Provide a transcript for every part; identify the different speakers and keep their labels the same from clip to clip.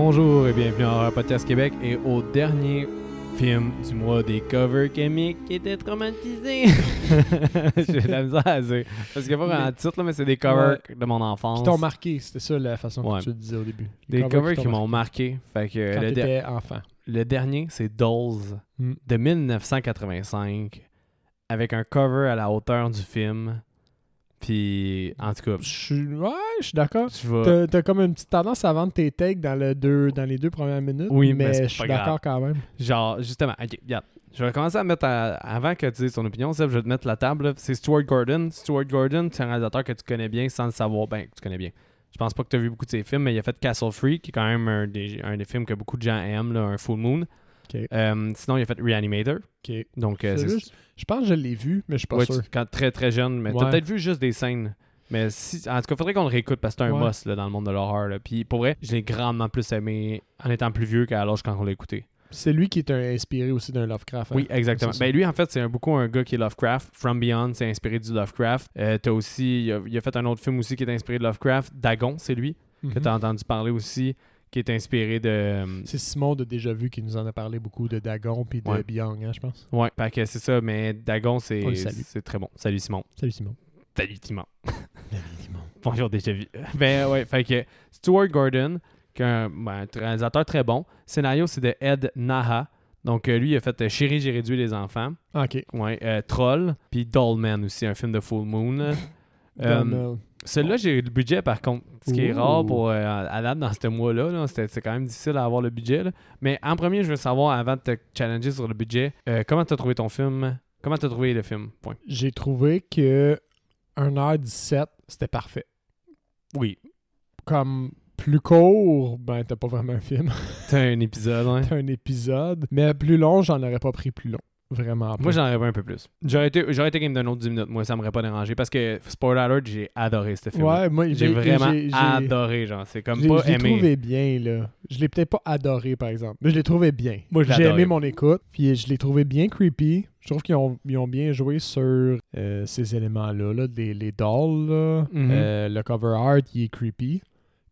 Speaker 1: Bonjour et bienvenue à Horror Podcast Québec et au dernier film du mois des covers chimiques qui était traumatisé. J'ai de la misère à dire. Parce qu'il n'y a pas un titre, là, mais c'est des covers de mon enfance.
Speaker 2: Qui t'ont marqué, c'était ça la façon
Speaker 1: Ouais.
Speaker 2: que tu le disais au début.
Speaker 1: Des covers qui m'ont
Speaker 2: marqué.
Speaker 1: Fait que
Speaker 2: Quand
Speaker 1: le,
Speaker 2: enfant.
Speaker 1: le dernier, c'est Dolls
Speaker 2: Mm.
Speaker 1: de 1985 avec un cover à la hauteur du film. Puis, en tout cas,
Speaker 2: Je suis ouais, je suis d'accord. T'as t'as comme une petite tendance à vendre tes takes dans, le deux, dans les deux premières minutes.
Speaker 1: Oui, mais
Speaker 2: mais,
Speaker 1: c'est
Speaker 2: je suis
Speaker 1: grave.
Speaker 2: d'accord quand même.
Speaker 1: Genre, justement, ok, regarde. Je vais commencer à mettre, à- avant que tu dises ton opinion, Seb, je vais te mettre la table. là. C'est Stuart Gordon. Stuart Gordon, c'est un réalisateur que tu connais bien sans le savoir. Ben, que tu connais bien. Je pense pas que tu as vu beaucoup de ses films, mais il a fait Castle Free, qui est quand même un des, un des films que beaucoup de gens aiment, là, un Full Moon. Euh, sinon, il a fait Reanimator. Donc, euh,
Speaker 2: C'est Je pense que je l'ai vu, mais je suis pas
Speaker 1: ouais,
Speaker 2: sûr.
Speaker 1: tu- quand très très jeune. Mais t'as
Speaker 2: Ouais.
Speaker 1: peut-être vu juste des scènes. Mais si, en tout cas, faudrait qu'on le réécoute parce que c'est un
Speaker 2: Ouais.
Speaker 1: must là, dans le monde de l'horreur. là. Puis pour vrai, je l'ai grandement plus aimé en étant plus vieux qu'à l'âge quand on l'a écouté.
Speaker 2: C'est lui qui est un- inspiré aussi d'un Lovecraft. hein?
Speaker 1: Oui, exactement. Ben lui, en fait, c'est beaucoup un gars qui est Lovecraft. From Beyond, c'est inspiré du Lovecraft. Euh, t'as aussi, il a, il a fait un autre film aussi qui est inspiré de Lovecraft. Dagon, c'est lui, que
Speaker 2: Mhm.
Speaker 1: t'as entendu parler aussi, qui est inspiré de... euh,
Speaker 2: C'est Simon de Déjà Vu qui nous en a parlé beaucoup de Dagon puis de
Speaker 1: Ouais.
Speaker 2: Hein, je pense.
Speaker 1: Ouais, que c'est ça, mais Dagon, c'est très bon. Salut Simon.
Speaker 2: Salut Simon.
Speaker 1: Salut Simon. Bonjour, déjà vu. ben ouais, fait que Stuart Gordon, qui est un, ben, un réalisateur très bon. Scénario, c'est de Ed Naha. Donc euh, lui, il a fait euh, Chérie, j'ai réduit les enfants.
Speaker 2: Ok.
Speaker 1: Ouais, euh, Troll, puis Dollman aussi, un film de Full Moon. Euh. Celui-là, j'ai eu le budget par contre. Ce qui est rare pour date dans ce mois-là. là. C'était- C'est quand même difficile à avoir le budget. là. Mais en premier, je veux savoir, avant de te challenger sur le budget, comment tu as trouvé ton film? Comment tu as trouvé le film? Point.
Speaker 2: J'ai trouvé que 1h17, c'était parfait.
Speaker 1: Oui.
Speaker 2: Comme plus court, ben t'as pas vraiment un film.
Speaker 1: C'est un épisode, ouais.
Speaker 2: T'as un épisode. Mais plus long, j'en aurais pas pris plus long. Vraiment pas.
Speaker 1: Moi, j'en rêvais un peu plus. J'aurais été, j'aurais été game d'un autre 10 minutes. Moi, ça m'aurait pas dérangé parce que, spoiler alert, j'ai adoré ce film.
Speaker 2: Ouais, moi,
Speaker 1: J'ai vraiment
Speaker 2: j'ai-
Speaker 1: adoré, genre. C'est comme
Speaker 2: j'ai-
Speaker 1: pas
Speaker 2: Je l'ai
Speaker 1: aimé.
Speaker 2: trouvé bien, là. Je l'ai peut-être pas adoré, par exemple. Mais je l'ai trouvé bien.
Speaker 1: Moi, je l'ai
Speaker 2: J'ai
Speaker 1: adoré.
Speaker 2: aimé mon écoute. Puis je l'ai trouvé bien creepy. Je trouve qu'ils ont, ils ont bien joué sur euh, ces éléments-là. Là, les, les dolls, là.
Speaker 1: Mhm.
Speaker 2: Euh, le cover art, il est creepy.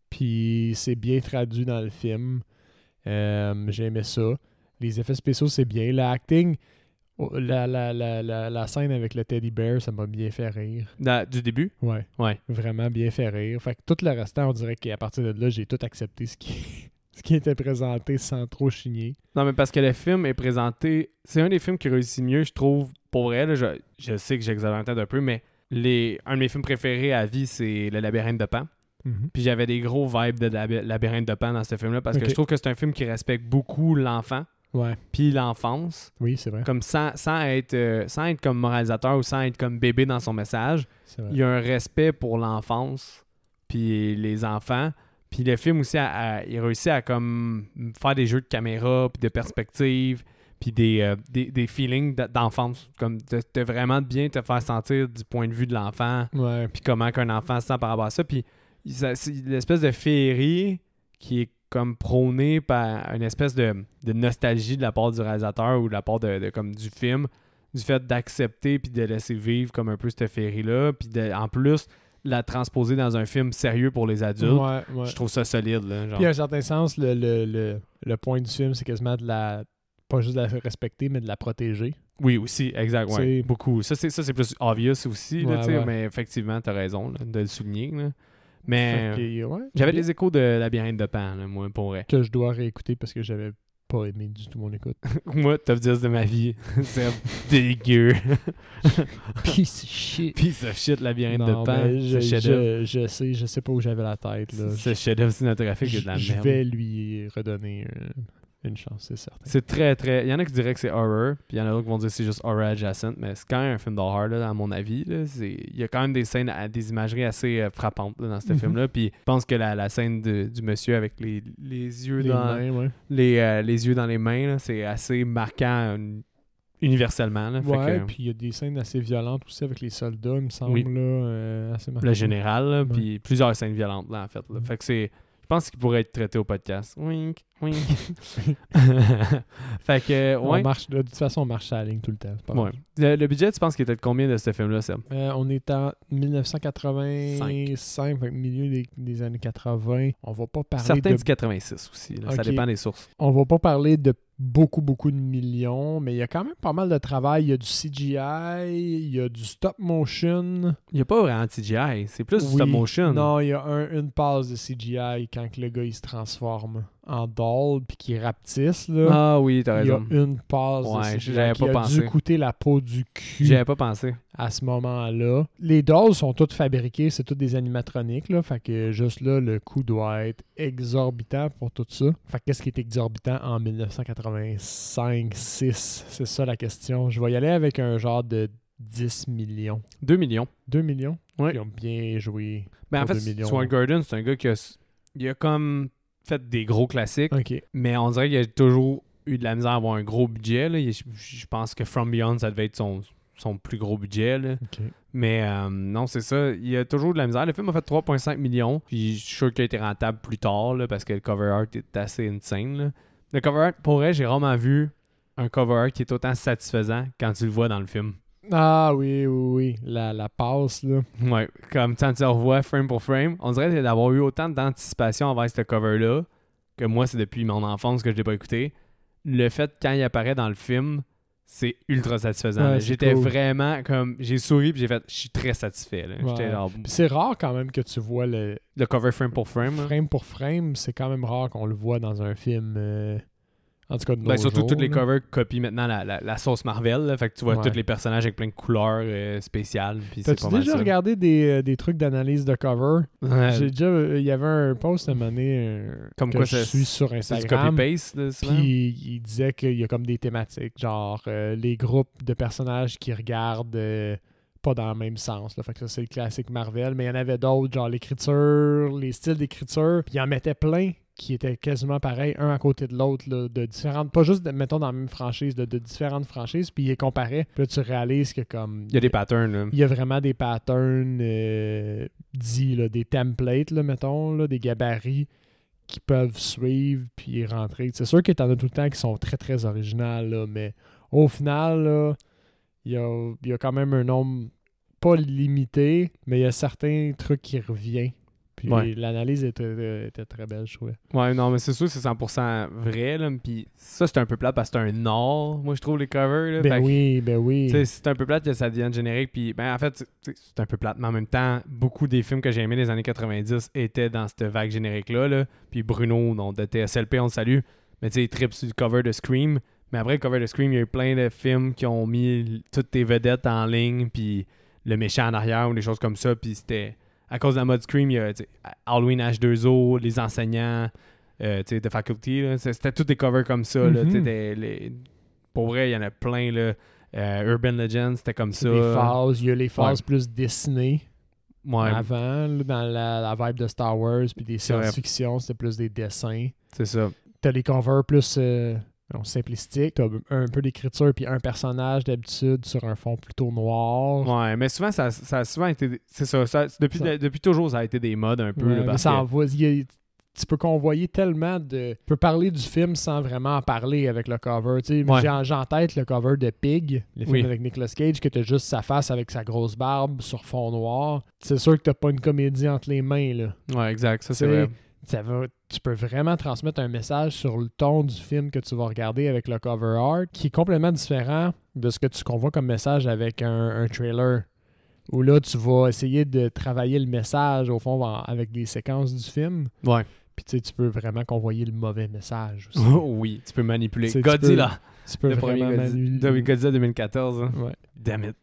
Speaker 2: Puis c'est bien traduit dans le film. Euh, J'ai aimé ça. Les effets spéciaux, c'est bien. L'acting, oh, la, la, la, la, la scène avec le teddy bear, ça m'a bien fait rire.
Speaker 1: Du début?
Speaker 2: Ouais.
Speaker 1: Ouais.
Speaker 2: Vraiment bien fait rire. Fait que tout le restant, on dirait qu'à partir de là, j'ai tout accepté ce qui, ce qui était présenté sans trop chigner.
Speaker 1: Non, mais parce que le film est présenté. C'est un des films qui réussit mieux, je trouve. Pour vrai, là, je, je sais que j'exagère peut-être un peu, mais les, un de mes films préférés à vie, c'est Le Labyrinthe de Pan. Puis j'avais des gros vibes de Laby- Labyrinthe de Pan dans ce film-là parce que je trouve que c'est un film qui respecte beaucoup l'enfant
Speaker 2: Ouais.
Speaker 1: puis l'enfance,
Speaker 2: Oui, c'est vrai.
Speaker 1: comme sans, sans être euh, sans être comme moralisateur ou sans être comme bébé dans son message. Il y a un respect pour l'enfance puis les enfants. Puis le film aussi, a- a- il réussit à comme faire des jeux de caméra puis de perspective puis des, euh, des, des feelings d'enfance. Comme de, de vraiment bien te faire sentir du point de vue de l'enfant puis comment qu'un enfant se sent par rapport à ça. Puis l'espèce de féerie qui est comme prônée par une espèce de, de nostalgie de la part du réalisateur ou de la part de, de- comme du film, du fait d'accepter puis de laisser vivre comme un peu cette féerie-là, puis de- en plus la transposer dans un film sérieux pour les adultes.
Speaker 2: Ouais, ouais.
Speaker 1: Je trouve ça solide. Là, genre.
Speaker 2: Puis à un certain sens, le, le, le, le point du film, c'est quasiment de la. Pas juste de la respecter, mais de la protéger.
Speaker 1: Oui, aussi, exact. Ouais, beaucoup. Ça, c'est, plus obvious aussi, là, mais effectivement, tu as raison là, de le souligner. là. Mais
Speaker 2: ouais,
Speaker 1: j'avais des échos de Labyrinthe de Pan, là, moi, pour vrai.
Speaker 2: Que je dois réécouter parce que j'avais pas aimé du tout mon écoute.
Speaker 1: Moi, top 10 de ma vie. c'est dégueu.
Speaker 2: Piece of shit.
Speaker 1: Piece of shit, labyrinthe
Speaker 2: Non,
Speaker 1: de pan.
Speaker 2: je, je, je sais, je sais pas où j'avais la tête. Là.
Speaker 1: Ce chef-d'œuvre cinématographique
Speaker 2: je,
Speaker 1: de la
Speaker 2: je
Speaker 1: merde.
Speaker 2: vais lui redonner euh, une chance, c'est certain.
Speaker 1: C'est très, très. Il y en a qui diraient que c'est horror, puis il y en a d'autres qui vont dire que c'est juste horror adjacent, mais c'est quand même un film d'horreur, là, à mon avis. là. Il y a quand même des scènes, à- des imageries assez euh, frappantes là, dans ce
Speaker 2: Mhm.
Speaker 1: film-là. Puis je pense que la, la scène de- du monsieur avec les, les yeux
Speaker 2: Les
Speaker 1: dans
Speaker 2: mains, ouais.
Speaker 1: les, euh, les yeux dans les mains, c'est assez marquant euh, universellement. là.
Speaker 2: Ouais, puis il y a des scènes assez violentes aussi avec les soldats, il me semble,
Speaker 1: Oui.
Speaker 2: là, euh, assez
Speaker 1: le général, puis plusieurs scènes violentes, là, en fait. là.
Speaker 2: Mhm.
Speaker 1: Fait que c'est. Je pense qu'il pourrait être traité au podcast. Wink. Oui. fait que,
Speaker 2: On marche, de toute façon, on marche à la ligne tout le temps. pas
Speaker 1: ouais. Le, le budget, tu penses qu'il était de combien de ce film-là, Seb?
Speaker 2: Euh, on est en 1985, fait que milieu des, des années 80. On va pas parler
Speaker 1: Certains
Speaker 2: de
Speaker 1: disent 86 aussi. là. Ça dépend des sources.
Speaker 2: On va pas parler de beaucoup, beaucoup de millions, mais il y a quand même pas mal de travail. Il y a du CGI, il y a du stop motion.
Speaker 1: Il n'y a pas vraiment de CGI. C'est plus du stop motion.
Speaker 2: Non, il y a un- une passe de CGI quand que le gars il se transforme en doll puis qu'il rapetisse. Là.
Speaker 1: Ah oui, t'as
Speaker 2: il y a
Speaker 1: raison.
Speaker 2: une passe
Speaker 1: Ouais, j'avais
Speaker 2: qui
Speaker 1: pas
Speaker 2: a
Speaker 1: pensé.
Speaker 2: dû coûter la peau du cul
Speaker 1: J'y avais pas pensé.
Speaker 2: à ce moment-là. Les dolls sont toutes fabriquées, c'est toutes des animatroniques, là. Fait que juste là, le coût doit être exorbitant pour tout ça. Fait que qu'est-ce qui est exorbitant en 1985-6? C'est ça la question. Je vais y aller avec un genre de 10 millions.
Speaker 1: 2 millions.
Speaker 2: 2 millions?
Speaker 1: Ouais.
Speaker 2: Qui ont bien joué.
Speaker 1: Ben, en fait,
Speaker 2: 2 millions.
Speaker 1: Stuart Gordon, c'est un gars qui a, il a comme fait des gros classiques, mais on dirait qu'il a toujours eu de la misère à avoir un gros budget. là. Je, pense que From Beyond, ça devait être son, son plus gros budget. là. Mais euh, non, c'est ça. Il a toujours de la misère. Le film a fait 3,5 millions. Puis je suis sûr qu'il a été rentable plus tard là, parce que le cover art est assez insane. là. Le cover art, pour vrai, j'ai rarement vu un cover art qui est autant satisfaisant quand tu le vois dans le film.
Speaker 2: Ah oui, oui, oui. La, la passe, là.
Speaker 1: Ouais, comme quand tu revois frame pour frame, on dirait d'avoir eu autant d'anticipation envers ce cover-là que moi, c'est depuis mon enfance que je l'ai pas écouté. Le fait, quand il apparaît dans le film, c'est ultra satisfaisant.
Speaker 2: Ouais,
Speaker 1: J'étais
Speaker 2: cool.
Speaker 1: vraiment comme. J'ai souri puis j'ai fait. Je suis très satisfait.
Speaker 2: Ouais.
Speaker 1: genre.
Speaker 2: C'est rare quand même que tu vois le
Speaker 1: Le cover frame pour frame.
Speaker 2: frame pour frame. C'est quand même rare qu'on le voit dans un film. euh, En tout cas, de nos
Speaker 1: Ben, surtout
Speaker 2: jours,
Speaker 1: tous les
Speaker 2: là.
Speaker 1: covers copient maintenant la, la- la sauce Marvel. là. Fait que tu vois
Speaker 2: Ouais.
Speaker 1: tous les personnages avec plein de couleurs euh, spéciales.
Speaker 2: T'as-tu déjà
Speaker 1: ça.
Speaker 2: regardé des, euh, des trucs d'analyse de cover?
Speaker 1: Ouais,
Speaker 2: J'ai déjà, euh, il y avait un post à un moment donné, euh,
Speaker 1: Comme
Speaker 2: que
Speaker 1: quoi
Speaker 2: je suis sur Instagram.
Speaker 1: copy-paste.
Speaker 2: Puis il disait qu'il y a comme des thématiques, genre euh, les groupes de personnages qui regardent pas dans le même sens. Là. Fait que ça, c'est le classique Marvel. Mais il y en avait d'autres, genre l'écriture, les styles d'écriture. Puis il en mettait plein qui étaient quasiment pareils, un à côté de l'autre, de différentes, pas juste, de- mettons, dans la même franchise, de, de différentes franchises. Puis il les comparait. Puis là, tu réalises que comme...
Speaker 1: Il y a des patterns. là.
Speaker 2: Il y a vraiment des patterns euh, dits, là, des templates, là, mettons, là, des gabarits qui peuvent suivre puis rentrer. C'est sûr que t'en as tout le temps qui sont très très originales, là, mais au final, là, il y a, il y a quand même un nombre pas limité, mais il y a certains trucs qui reviennent. Puis
Speaker 1: Ouais.
Speaker 2: l'analyse était, était très belle, je trouvais.
Speaker 1: Ouais, non, mais c'est sûr que c'est 100% vrai. Là. Puis ça, c'est un peu plate parce que c'est un or, moi, je trouve, les covers. Là.
Speaker 2: Ben
Speaker 1: Fait que,
Speaker 2: oui, ben oui.
Speaker 1: C'est un peu plate que ça devienne générique. Puis, ben, en fait, c'est un peu plate. Mais en même temps, beaucoup des films que j'ai aimés des années 90 étaient dans cette vague générique-là. Là. Puis Bruno, non, de TSLP, on le salue. Mais tu sais, il tripe sur le cover de Scream. Mais après le cover de Scream, il y a eu plein de films qui ont mis toutes tes vedettes en ligne. Puis le méchant en arrière ou des choses comme ça. Puis c'était. À cause de la mode Scream, il y a Halloween H2O, les enseignants, euh, tu sais, de faculty. C'était tous des covers comme ça. là,
Speaker 2: Mhm.
Speaker 1: des- les- Pour vrai, il y en a plein. Là. Euh, Urban Legends, c'était comme ça.
Speaker 2: des phases. Il y a les phases plus dessinées.
Speaker 1: Ouais,
Speaker 2: Avant, là, dans la, la vibe de Star Wars, puis des science-fiction, c'était plus des dessins.
Speaker 1: c'est ça.
Speaker 2: T'as les covers plus euh, non, simplistiques. T'as un peu d'écriture, puis un personnage d'habitude sur un fond plutôt noir.
Speaker 1: Ouais, mais souvent, ça, ça a souvent été. C'est ça. ça- depuis,
Speaker 2: Ça-
Speaker 1: depuis toujours, ça a été des modes un peu.
Speaker 2: Ouais,
Speaker 1: là,
Speaker 2: mais
Speaker 1: parce
Speaker 2: ça
Speaker 1: que-
Speaker 2: envoie- il y a- tu peux convoyer tellement de. Tu peux parler du film sans vraiment en parler avec le cover. Tu
Speaker 1: Ouais.
Speaker 2: J'ai en, tête le cover de Pig, le film
Speaker 1: Oui.
Speaker 2: avec Nicolas Cage, que t'as juste sa face avec sa grosse barbe sur fond noir. C'est sûr que t'as pas une comédie entre les mains. là.
Speaker 1: Ouais, exact. Ça, c'est
Speaker 2: Tu
Speaker 1: vrai.
Speaker 2: Ça tu peux vraiment transmettre un message sur le ton du film que tu vas regarder avec le cover art qui est complètement différent de ce que tu convois comme message avec un, un trailer. Où là, tu vas essayer de travailler le message au fond en- avec des séquences du film.
Speaker 1: Ouais.
Speaker 2: Puis tu sais, tu peux vraiment convoyer le mauvais message aussi.
Speaker 1: oui, tu peux manipuler.
Speaker 2: Tu sais, tu
Speaker 1: Godzilla.
Speaker 2: tu peux
Speaker 1: Le premier
Speaker 2: vraiment
Speaker 1: Godzilla,
Speaker 2: manu-
Speaker 1: Godzilla 2014. hein.
Speaker 2: Ouais.
Speaker 1: Damn it.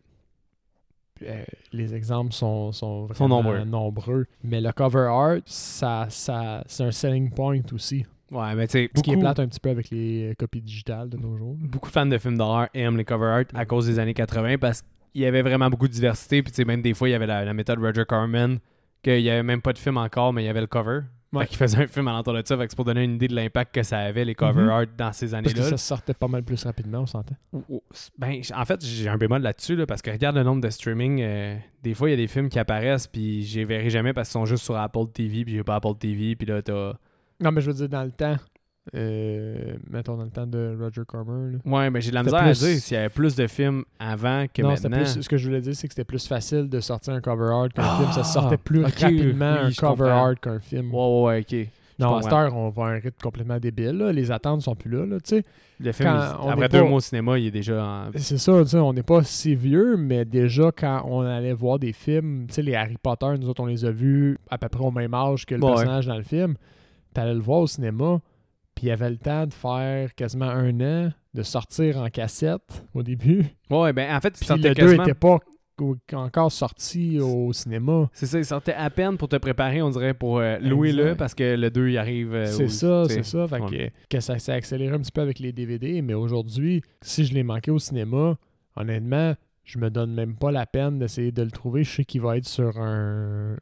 Speaker 2: Euh, les exemples sont, sont vraiment
Speaker 1: Sont nombreux.
Speaker 2: nombreux. Mais le cover art, ça, ça, c'est un selling point aussi.
Speaker 1: Ouais, mais tu
Speaker 2: Ce qui est
Speaker 1: beaucoup,
Speaker 2: plate un petit peu avec les euh, copies digitales de nos jours.
Speaker 1: beaucoup de fans de films d'horreur aiment les cover art à cause des années 80 parce qu'il y avait vraiment beaucoup de diversité. Puis tu sais, même des fois, il y avait la, la méthode Roger Corman, qu'il y avait même pas de film encore, mais il y avait le cover.
Speaker 2: Ouais.
Speaker 1: Fait qu'il faisait un film à l'entour de ça. Fait que c'est pour donner une idée de l'impact que ça avait, les cover
Speaker 2: Mhm.
Speaker 1: art dans ces
Speaker 2: Parce que
Speaker 1: années-là.
Speaker 2: ça sortait pas mal plus rapidement, on s'entend.
Speaker 1: Ben, en fait, j'ai un bémol là-dessus, là, parce que regarde le nombre de streaming. euh, des fois, il y a des films qui apparaissent, puis je les verrai jamais parce qu'ils sont juste sur Apple TV, puis j'ai pas Apple TV, puis là, t'as.
Speaker 2: Non, mais je veux dire, dans le temps, euh, mettons dans le temps de Roger Cormer. là.
Speaker 1: Ouais, mais j'ai de la misère à dire s'il y avait plus de films avant que
Speaker 2: non,
Speaker 1: maintenant.
Speaker 2: plus, ce que je voulais dire, c'est que c'était plus facile de sortir un cover art qu'un
Speaker 1: Ah,
Speaker 2: film. Ça sortait plus rapidement
Speaker 1: oui,
Speaker 2: un cover
Speaker 1: comprends.
Speaker 2: art qu'un film.
Speaker 1: Ouais, ouais, ok.
Speaker 2: non, à
Speaker 1: comprends.
Speaker 2: cette heure, on va à un rythme complètement débile. là. Les attentes sont plus là. là, tu sais.
Speaker 1: Le film, il- après deux
Speaker 2: pas-
Speaker 1: mois au cinéma, il est déjà en.
Speaker 2: C'est ça, tu sais, on n'est pas si vieux, mais déjà quand on allait voir des films, tu sais, les Harry Potter, nous autres, on les a vus à peu près au même âge que le
Speaker 1: Ouais.
Speaker 2: personnage dans le film. T'allais le voir au cinéma, puis il y avait le temps de faire quasiment un an, de sortir en cassette au début.
Speaker 1: Ouais, ben en fait, il
Speaker 2: Puis
Speaker 1: sortait
Speaker 2: le 2
Speaker 1: quasiment.
Speaker 2: n'était pas encore sorti au cinéma.
Speaker 1: C'est ça, il sortait à peine pour te préparer, on dirait, pour euh, louer-le,
Speaker 2: Exact.
Speaker 1: parce que le 2, il arrive. euh,
Speaker 2: C'est ça, c'est ça. Fait
Speaker 1: ouais.
Speaker 2: que, que ça s'est accéléré un petit peu avec les DVD, mais aujourd'hui, si je l'ai manqué au cinéma, honnêtement, je me donne même pas la peine d'essayer de le trouver. Je sais qu'il va être sur un-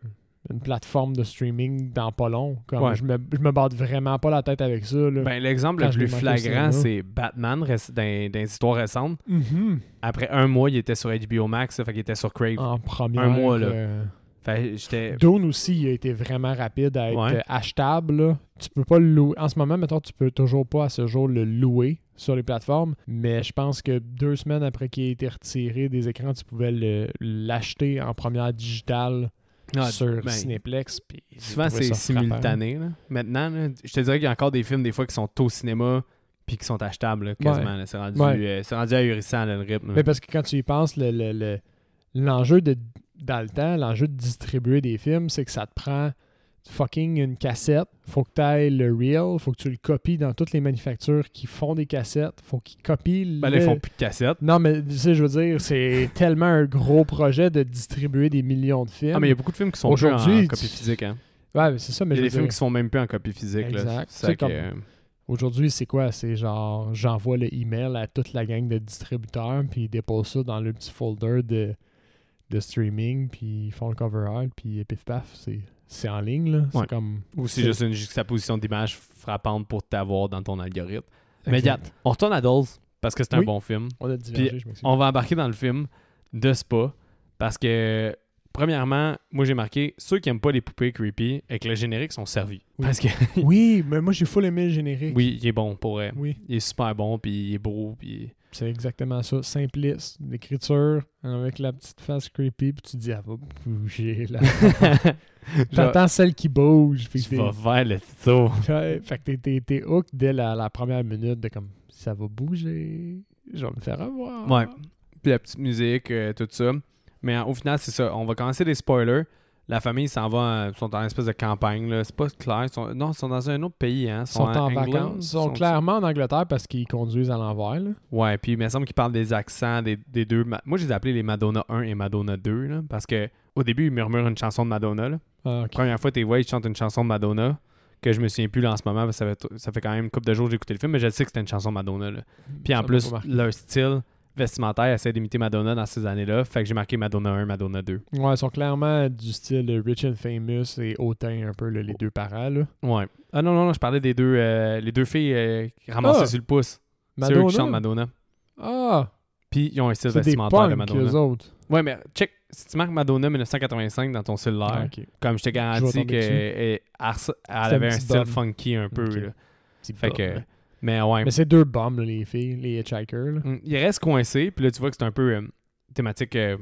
Speaker 2: une plateforme de streaming dans pas long. Comme
Speaker 1: Ouais.
Speaker 2: je, me, je me batte vraiment pas la tête avec ça. Là.
Speaker 1: Ben, l'exemple le plus flagrant, c'est Batman dans, dans les histoires récentes.
Speaker 2: Mhm.
Speaker 1: Après un mois, il était sur HBO Max, ça fait qu'il était sur Crave.
Speaker 2: En première.
Speaker 1: Un mois, là.
Speaker 2: euh,
Speaker 1: Fait.
Speaker 2: Dune aussi, il a été vraiment rapide à être
Speaker 1: Ouais.
Speaker 2: euh, achetable. là. Tu peux pas le louer. En ce moment, mettons, tu peux toujours pas à ce jour le louer sur les plateformes. Mais je pense que deux semaines après qu'il ait été retiré des écrans, tu pouvais le- l'acheter en première digitale
Speaker 1: Ah,
Speaker 2: sur
Speaker 1: ben,
Speaker 2: j'ai
Speaker 1: Souvent, c'est simultané. là. Maintenant, là, je te dirais qu'il y a encore des films, des fois, qui sont au cinéma puis qui sont achetables, là, quasiment. C'est rendu, euh, rendu ahurissant, le rythme.
Speaker 2: Mais parce que quand tu y penses, le- le- le- l'enjeu de dans le temps, l'enjeu de distribuer des films, c'est que ça te prend fucking une cassette. Faut que tu ailles le reel, faut que tu le copies dans toutes les manufactures qui font des cassettes. Faut qu'ils copient
Speaker 1: Ben, là,
Speaker 2: le...
Speaker 1: ils font plus de cassettes.
Speaker 2: Non, mais tu sais, je veux dire, c'est tellement un gros projet de distribuer des millions de films.
Speaker 1: Ah, mais il y a beaucoup de films qui sont plus en
Speaker 2: Aujourd'hui,
Speaker 1: copie physique. Hein.
Speaker 2: Ouais, mais c'est ça, mais
Speaker 1: Il y a des films
Speaker 2: dire,
Speaker 1: qui sont même plus en copie physique. là.
Speaker 2: Exact.
Speaker 1: Que,
Speaker 2: comme-
Speaker 1: euh,
Speaker 2: Aujourd'hui, c'est quoi? C'est genre, j'envoie le email à toute la gang de distributeurs, puis ils déposent ça dans le petit folder de, de streaming, puis ils font le cover art, puis pif paf, c'est, c'est en ligne, là.
Speaker 1: Ouais.
Speaker 2: Comme...
Speaker 1: Ou c'est juste une juxtaposition d'image frappante pour t'avoir dans ton algorithme. Mais regarde, on retourne à Dolls parce que c'est un bon film.
Speaker 2: On a divergé, je.
Speaker 1: On va embarquer dans le film de Spa parce que, premièrement, moi j'ai marqué ceux qui aiment pas les poupées creepy avec le générique sont servis.
Speaker 2: Oui.
Speaker 1: Parce que,
Speaker 2: Oui, mais moi, j'ai full aimé le générique.
Speaker 1: oui, il est bon pour vrai.
Speaker 2: Oui,
Speaker 1: Il est super bon, puis il est beau, puis.
Speaker 2: C'est exactement ça. Simpliste, l'écriture, avec la petite face creepy, puis tu dis, elle va bouger, là.
Speaker 1: Genre,
Speaker 2: T'entends celle qui bouge.
Speaker 1: Je vais vers le saut.
Speaker 2: Ouais, fait que t'es- t'es, t'es hook dès la, la première minute de comme ça va bouger, je vais me faire avoir.
Speaker 1: Ouais. Puis la petite musique, euh, tout ça. Mais euh, au final, c'est ça. On va commencer les spoilers. La famille s'en va, euh, sont en espèce de campagne. C'est pas clair. Ils sont- non, ils sont dans un autre pays. Hein.
Speaker 2: Ils sont en vacances. Ils sont clairement en Angleterre parce qu'ils conduisent à l'envers.
Speaker 1: Ouais, puis il me semble qu'ils parlent des accents des, des deux. Moi, je les ai appelés les Madonna 1 et Madonna 2. Là, parce que au début, ils murmurent une chanson de Madonna. Là.
Speaker 2: Ah.
Speaker 1: Première fois, tu vois, ils chantent une chanson de Madonna. Que je me souviens plus là en ce moment. Parce que ça fait, ça fait quand même une couple de jours que j'ai écouté le film. Mais je sais que c'était une chanson de Madonna. Là. Puis en
Speaker 2: Ça
Speaker 1: plus, leur style vestimentaire essaie d'imiter Madonna dans ces années-là. Fait que j'ai marqué Madonna 1, Madonna 2.
Speaker 2: Ouais, ils sont clairement du style Rich and Famous et hautain un peu là, les deux parents. Là.
Speaker 1: Ouais. Ah non, non, non, je parlais des deux, euh, les deux filles euh, qui ramassaient
Speaker 2: Ah!
Speaker 1: sur le pouce. C'est eux qui chantent Madonna.
Speaker 2: Ah,
Speaker 1: Puis ils ont un style
Speaker 2: des
Speaker 1: vestimentaire de Madonna.
Speaker 2: autres.
Speaker 1: Ouais, mais check, si tu marques Madonna 1985 dans ton cellulaire,
Speaker 2: Ah,
Speaker 1: comme je te garantis qu'elle avait un style funky un peu. Là. Fait que. Mais ouais.
Speaker 2: Mais c'est deux bombes, là, les filles, les hitchhikers. là.
Speaker 1: Mm, Il reste coincé, puis là, tu vois que c'est un peu euh, thématique. euh,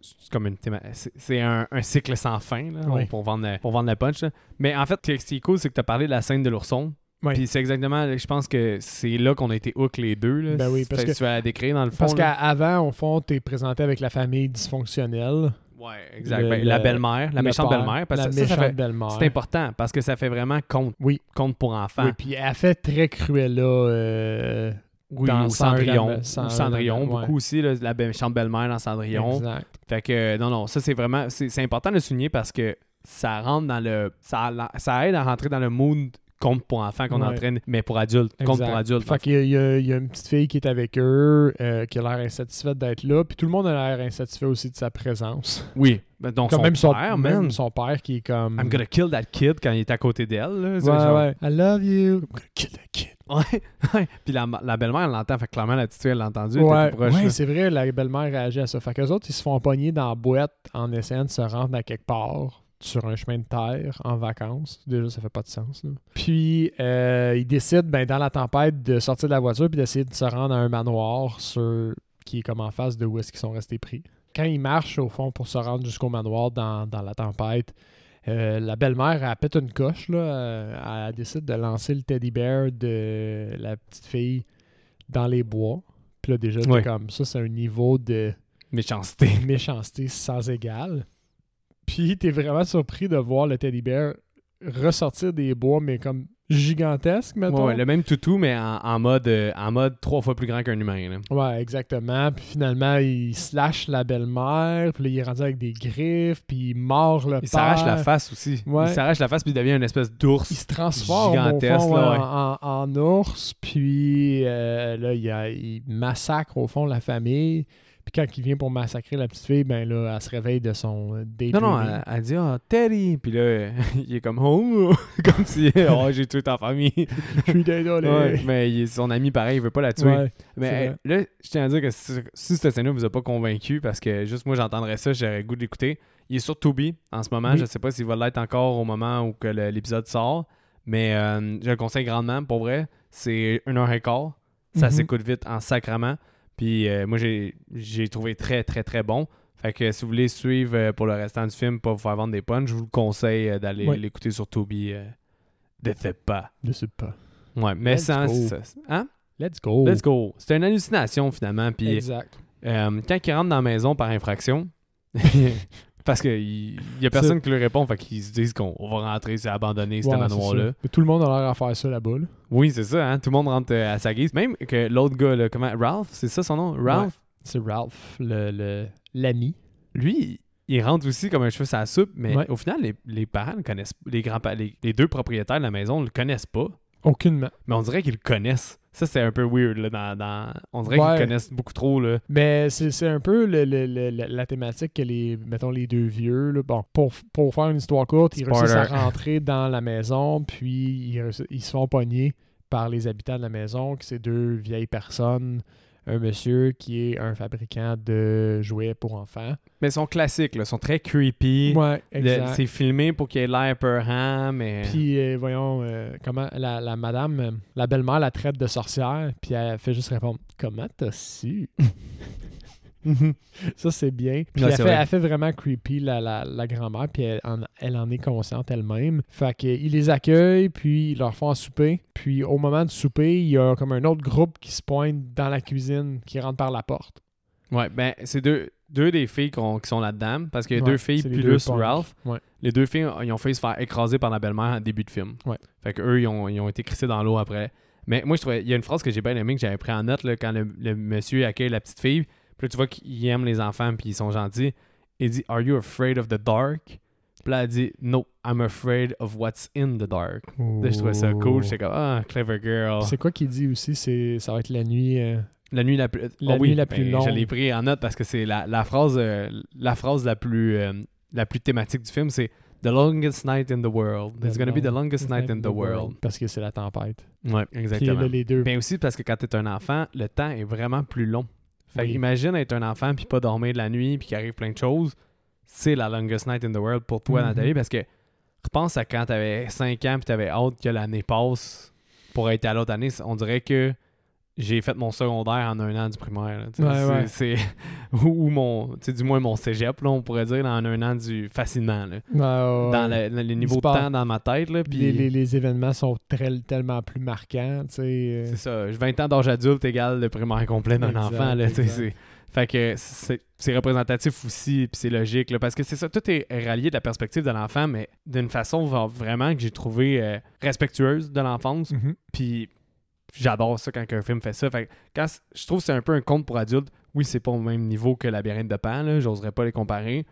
Speaker 1: c'est comme une théma- c'est un, un cycle sans fin là,
Speaker 2: Oui.
Speaker 1: pour, vendre, pour vendre le punch. là. Mais en fait, ce qui est cool, c'est que tu as parlé de la scène de l'ourson. Puis c'est exactement, je pense que c'est là qu'on a été hook les deux. Là.
Speaker 2: Ben oui, parce
Speaker 1: Fait
Speaker 2: que-
Speaker 1: tu vas décrire dans le fond.
Speaker 2: Parce qu'avant, au fond, t'es présenté avec la famille dysfonctionnelle.
Speaker 1: Ouais, exact.
Speaker 2: le-
Speaker 1: Ben, la
Speaker 2: le-
Speaker 1: belle-mère, la méchante belle-mère. Parce
Speaker 2: la
Speaker 1: ça
Speaker 2: méchante
Speaker 1: fait-
Speaker 2: belle-mère.
Speaker 1: c'est important parce que ça fait vraiment compte,
Speaker 2: Oui.
Speaker 1: compte pour enfants.
Speaker 2: Oui, puis elle fait très Cruella. Euh...
Speaker 1: Oui,
Speaker 2: dans
Speaker 1: ou
Speaker 2: Cendrillon,
Speaker 1: Cendrillon.
Speaker 2: ouais.
Speaker 1: beaucoup aussi, là, la méchante belle-mère dans Cendrillon.
Speaker 2: Exact.
Speaker 1: Fait que, non, non, ça, c'est vraiment, c'est c'est important de le souligner parce que ça rentre dans le, ça, ça aide à rentrer dans le mood compte pour enfants qu'on
Speaker 2: Ouais.
Speaker 1: entraîne, mais pour adultes, compte pour adultes.
Speaker 2: Fait qu'il y y a- il y a une petite fille qui est avec eux, euh, qui a l'air insatisfaite d'être là, puis tout le monde a l'air insatisfait aussi de sa présence.
Speaker 1: Oui, ben, donc
Speaker 2: Comme
Speaker 1: son
Speaker 2: même son
Speaker 1: père,
Speaker 2: même son père qui est comme.
Speaker 1: I'm gonna kill that kid quand il est à côté d'elle.
Speaker 2: Ouais,
Speaker 1: genre-
Speaker 2: ouais. I love you. I'm gonna kill that kid.
Speaker 1: Ouais, ouais. Puis la, la belle-mère, elle l'entend. Fait que clairement, la petite fille, elle l'a entendu.
Speaker 2: Ouais,
Speaker 1: proche,
Speaker 2: ouais, c'est vrai, la belle-mère réagit à ça. Fait qu'eux autres, ils se font pogner dans la boîte en essayant de se rendre à quelque part. Sur un chemin de terre en vacances. Déjà, ça fait pas de sens. là. Puis, euh, il décide, ben, dans la tempête, de sortir de la voiture puis d'essayer de se rendre à un manoir sur... qui est comme en face de où est-ce qu'ils sont restés pris. Quand il marche, au fond, pour se rendre jusqu'au manoir dans, dans la tempête, euh, la belle-mère, elle pète une coche. Là, euh, elle décide de lancer le teddy bear de la petite fille dans les bois. Puis là, déjà,
Speaker 1: Ouais.
Speaker 2: comme ça, c'est un niveau de
Speaker 1: Méchanceté.
Speaker 2: méchanceté sans égal. Puis t'es vraiment surpris de voir le teddy bear ressortir des bois, mais comme gigantesque, mettons.
Speaker 1: ouais, le même toutou, mais en, en mode, euh, en mode trois fois plus grand qu'un humain. là.
Speaker 2: Ouais, exactement. Puis finalement, il slash la belle-mère, puis là, il est rendu avec des griffes, puis il mord le
Speaker 1: Il s'arrache la
Speaker 2: père.
Speaker 1: face aussi.
Speaker 2: Ouais.
Speaker 1: Il s'arrache la face puis il devient une espèce d'ours.
Speaker 2: Il se transforme au
Speaker 1: Gigantesque,
Speaker 2: fond,
Speaker 1: là,
Speaker 2: ouais,
Speaker 1: ouais.
Speaker 2: en, en ours, puis euh, là, il, a- il massacre au fond la famille. Puis quand il vient pour massacrer la petite fille, ben là, elle se réveille de son euh,
Speaker 1: Non, non,
Speaker 2: daydreaming.
Speaker 1: elle, elle dit Ah, Teddy. Puis là, il est comme Oh, comme si Oh, j'ai tué ta famille.
Speaker 2: Je suis désolé.
Speaker 1: Ouais, mais il son ami, pareil, il veut pas la tuer.
Speaker 2: Ouais,
Speaker 1: mais euh, là, je tiens à dire que si, si cette scène-là vous a pas convaincu, parce que juste moi, j'entendrais ça, j'aurais le goût de l'écouter. Il est sur Tubi en ce moment.
Speaker 2: Oui.
Speaker 1: Je sais pas s'il va l'être encore au moment où que l'épisode sort. Mais euh, je le conseille grandement, pour vrai. C'est une heure et quart. Ça
Speaker 2: Mhm.
Speaker 1: s'écoute vite en sacrament. Puis euh, moi, j'ai trouvé très, très, très bon. Fait que si vous voulez suivre euh, pour le restant du film, pas vous faire vendre des punchs, je vous le conseille euh, d'aller
Speaker 2: Ouais.
Speaker 1: l'écouter sur. Euh, de fait pas.
Speaker 2: Je sais pas.
Speaker 1: Ouais, mais
Speaker 2: Let's
Speaker 1: sans. c'est ça. Hein?
Speaker 2: Let's go.
Speaker 1: Let's go. C'était une hallucination finalement. Puis
Speaker 2: Exact.
Speaker 1: euh, quand il rentre dans la maison par infraction, parce qu'il y a personne qui lui répond, fait qu'ils se disent qu'on on va rentrer, c'est abandonné, ce
Speaker 2: Ouais,
Speaker 1: manoir-là.
Speaker 2: Tout le monde a l'air à faire ça là-bas. là.
Speaker 1: Oui, c'est ça, hein? tout le monde rentre euh, à sa guise. Même que l'autre gars, là, comment Ralph, c'est ça son nom? Ralph,
Speaker 2: C'est Ralph, le- le- l'ami.
Speaker 1: lui, il rentre aussi comme un cheveu sur la soupe, mais
Speaker 2: Ouais.
Speaker 1: au final, les, les parents le connaissent les grands les, les deux propriétaires de la maison ne le connaissent pas,
Speaker 2: Aucunement.
Speaker 1: mais on dirait qu'ils le connaissent. Ça, c'est un peu weird, là, dans, dans- On dirait
Speaker 2: Ouais.
Speaker 1: qu'ils connaissent beaucoup trop, là.
Speaker 2: Mais c'est un peu le- le- le- la, thématique que les, mettons, les deux vieux, là, bon, pour, pour faire une histoire courte, ils réussissent à
Speaker 1: Spoiler.
Speaker 2: rentrer dans la maison, puis ils, ils se font pogner par les habitants de la maison, que c'est deux vieilles personnes, un monsieur qui est un fabricant de jouets pour enfants.
Speaker 1: Mais ils sont classiques, là. Ils sont très creepy.
Speaker 2: Ouais,
Speaker 1: Le-
Speaker 2: exact.
Speaker 1: C'est filmé pour qu'il ait l'air peurant, mais.
Speaker 2: Puis, euh, voyons, euh, comment la, la madame, euh, la belle-mère la traite de sorcière, puis elle fait juste répondre Comment t'as su Ça, c'est bien. Puis
Speaker 1: Ouais,
Speaker 2: elle, fait,
Speaker 1: vrai.
Speaker 2: elle fait vraiment creepy, la, la, la grand-mère, puis elle en, elle en est consciente elle-même. Fait qu'il les accueille, puis ils leur font un souper. Puis au moment du souper, il y a comme un autre groupe qui se pointe dans la cuisine, qui rentre par la porte.
Speaker 1: Ouais, ben, c'est deux, deux des filles qui sont là-dedans, parce qu'il y a
Speaker 2: Ouais,
Speaker 1: deux filles plus
Speaker 2: deux.
Speaker 1: Ralph.
Speaker 2: Ouais.
Speaker 1: Les deux filles, ils ont failli se faire écraser par la belle-mère en début de film.
Speaker 2: Ouais.
Speaker 1: Fait qu'eux, ils ont, ils ont été crissés dans l'eau après. Mais moi, je trouvais, il y a une phrase que j'ai bien aimée, que j'avais pris en note, là, quand le, le monsieur accueille la petite fille. Puis là, tu vois qu'il aime les enfants, puis ils sont gentils. Il dit Are you afraid of the dark? Puis là, elle dit No, I'm afraid of what's in the dark. Là, je trouvais ça cool. J'étais comme Ah, clever girl.
Speaker 2: C'est quoi qu'il dit aussi? C'est Ça va être la nuit. euh,
Speaker 1: La nuit la plus,
Speaker 2: La
Speaker 1: Ah oui,
Speaker 2: nuit la
Speaker 1: ben,
Speaker 2: plus longue.
Speaker 1: Je l'ai pris en note parce que c'est la, la phrase, euh, la phrase la plus, euh, la plus thématique du film, c'est The longest night in the world. It's gonna be the longest night in the world.
Speaker 2: Parce que c'est la tempête.
Speaker 1: Ouais,
Speaker 2: Puis
Speaker 1: exactement.
Speaker 2: là, les deux.
Speaker 1: Mais aussi parce que quand t'es un enfant, le temps est vraiment plus long. Fait
Speaker 2: Oui.
Speaker 1: imagine être un enfant puis pas dormir de la nuit puis qu'il arrive plein de choses. C'est la longest night in the world pour toi,
Speaker 2: Mhm.
Speaker 1: Nathalie, parce que repense à quand t'avais 5 ans puis t'avais hâte que l'année passe pour être à l'autre année. On dirait que j'ai fait mon secondaire en un an du primaire.
Speaker 2: Ouais,
Speaker 1: C'est-
Speaker 2: ouais.
Speaker 1: ou, mon, du moins mon cégep, là, on pourrait dire, en un an du facilement. là.
Speaker 2: Ouais, ouais,
Speaker 1: Dans le, le- les niveaux de temps dans ma tête. Là, puis
Speaker 2: les, les- les événements sont très, tellement plus marquants. euh,
Speaker 1: C'est ça. 20 ans d'âge adulte égale le primaire complet d'un enfant. Là, c'est- fait que c'est c'est représentatif aussi, puis c'est logique. là, parce que c'est ça, tout est rallié de la perspective de l'enfant, mais d'une façon vraiment que j'ai trouvé euh, respectueuse de l'enfance.
Speaker 2: mhm.
Speaker 1: Puis j'adore ça quand un film fait ça. Fait que quand c- je trouve que c'est un peu un conte pour adultes. Oui, c'est pas au même niveau que Labyrinthe de Pan, là, j'oserais pas les comparer.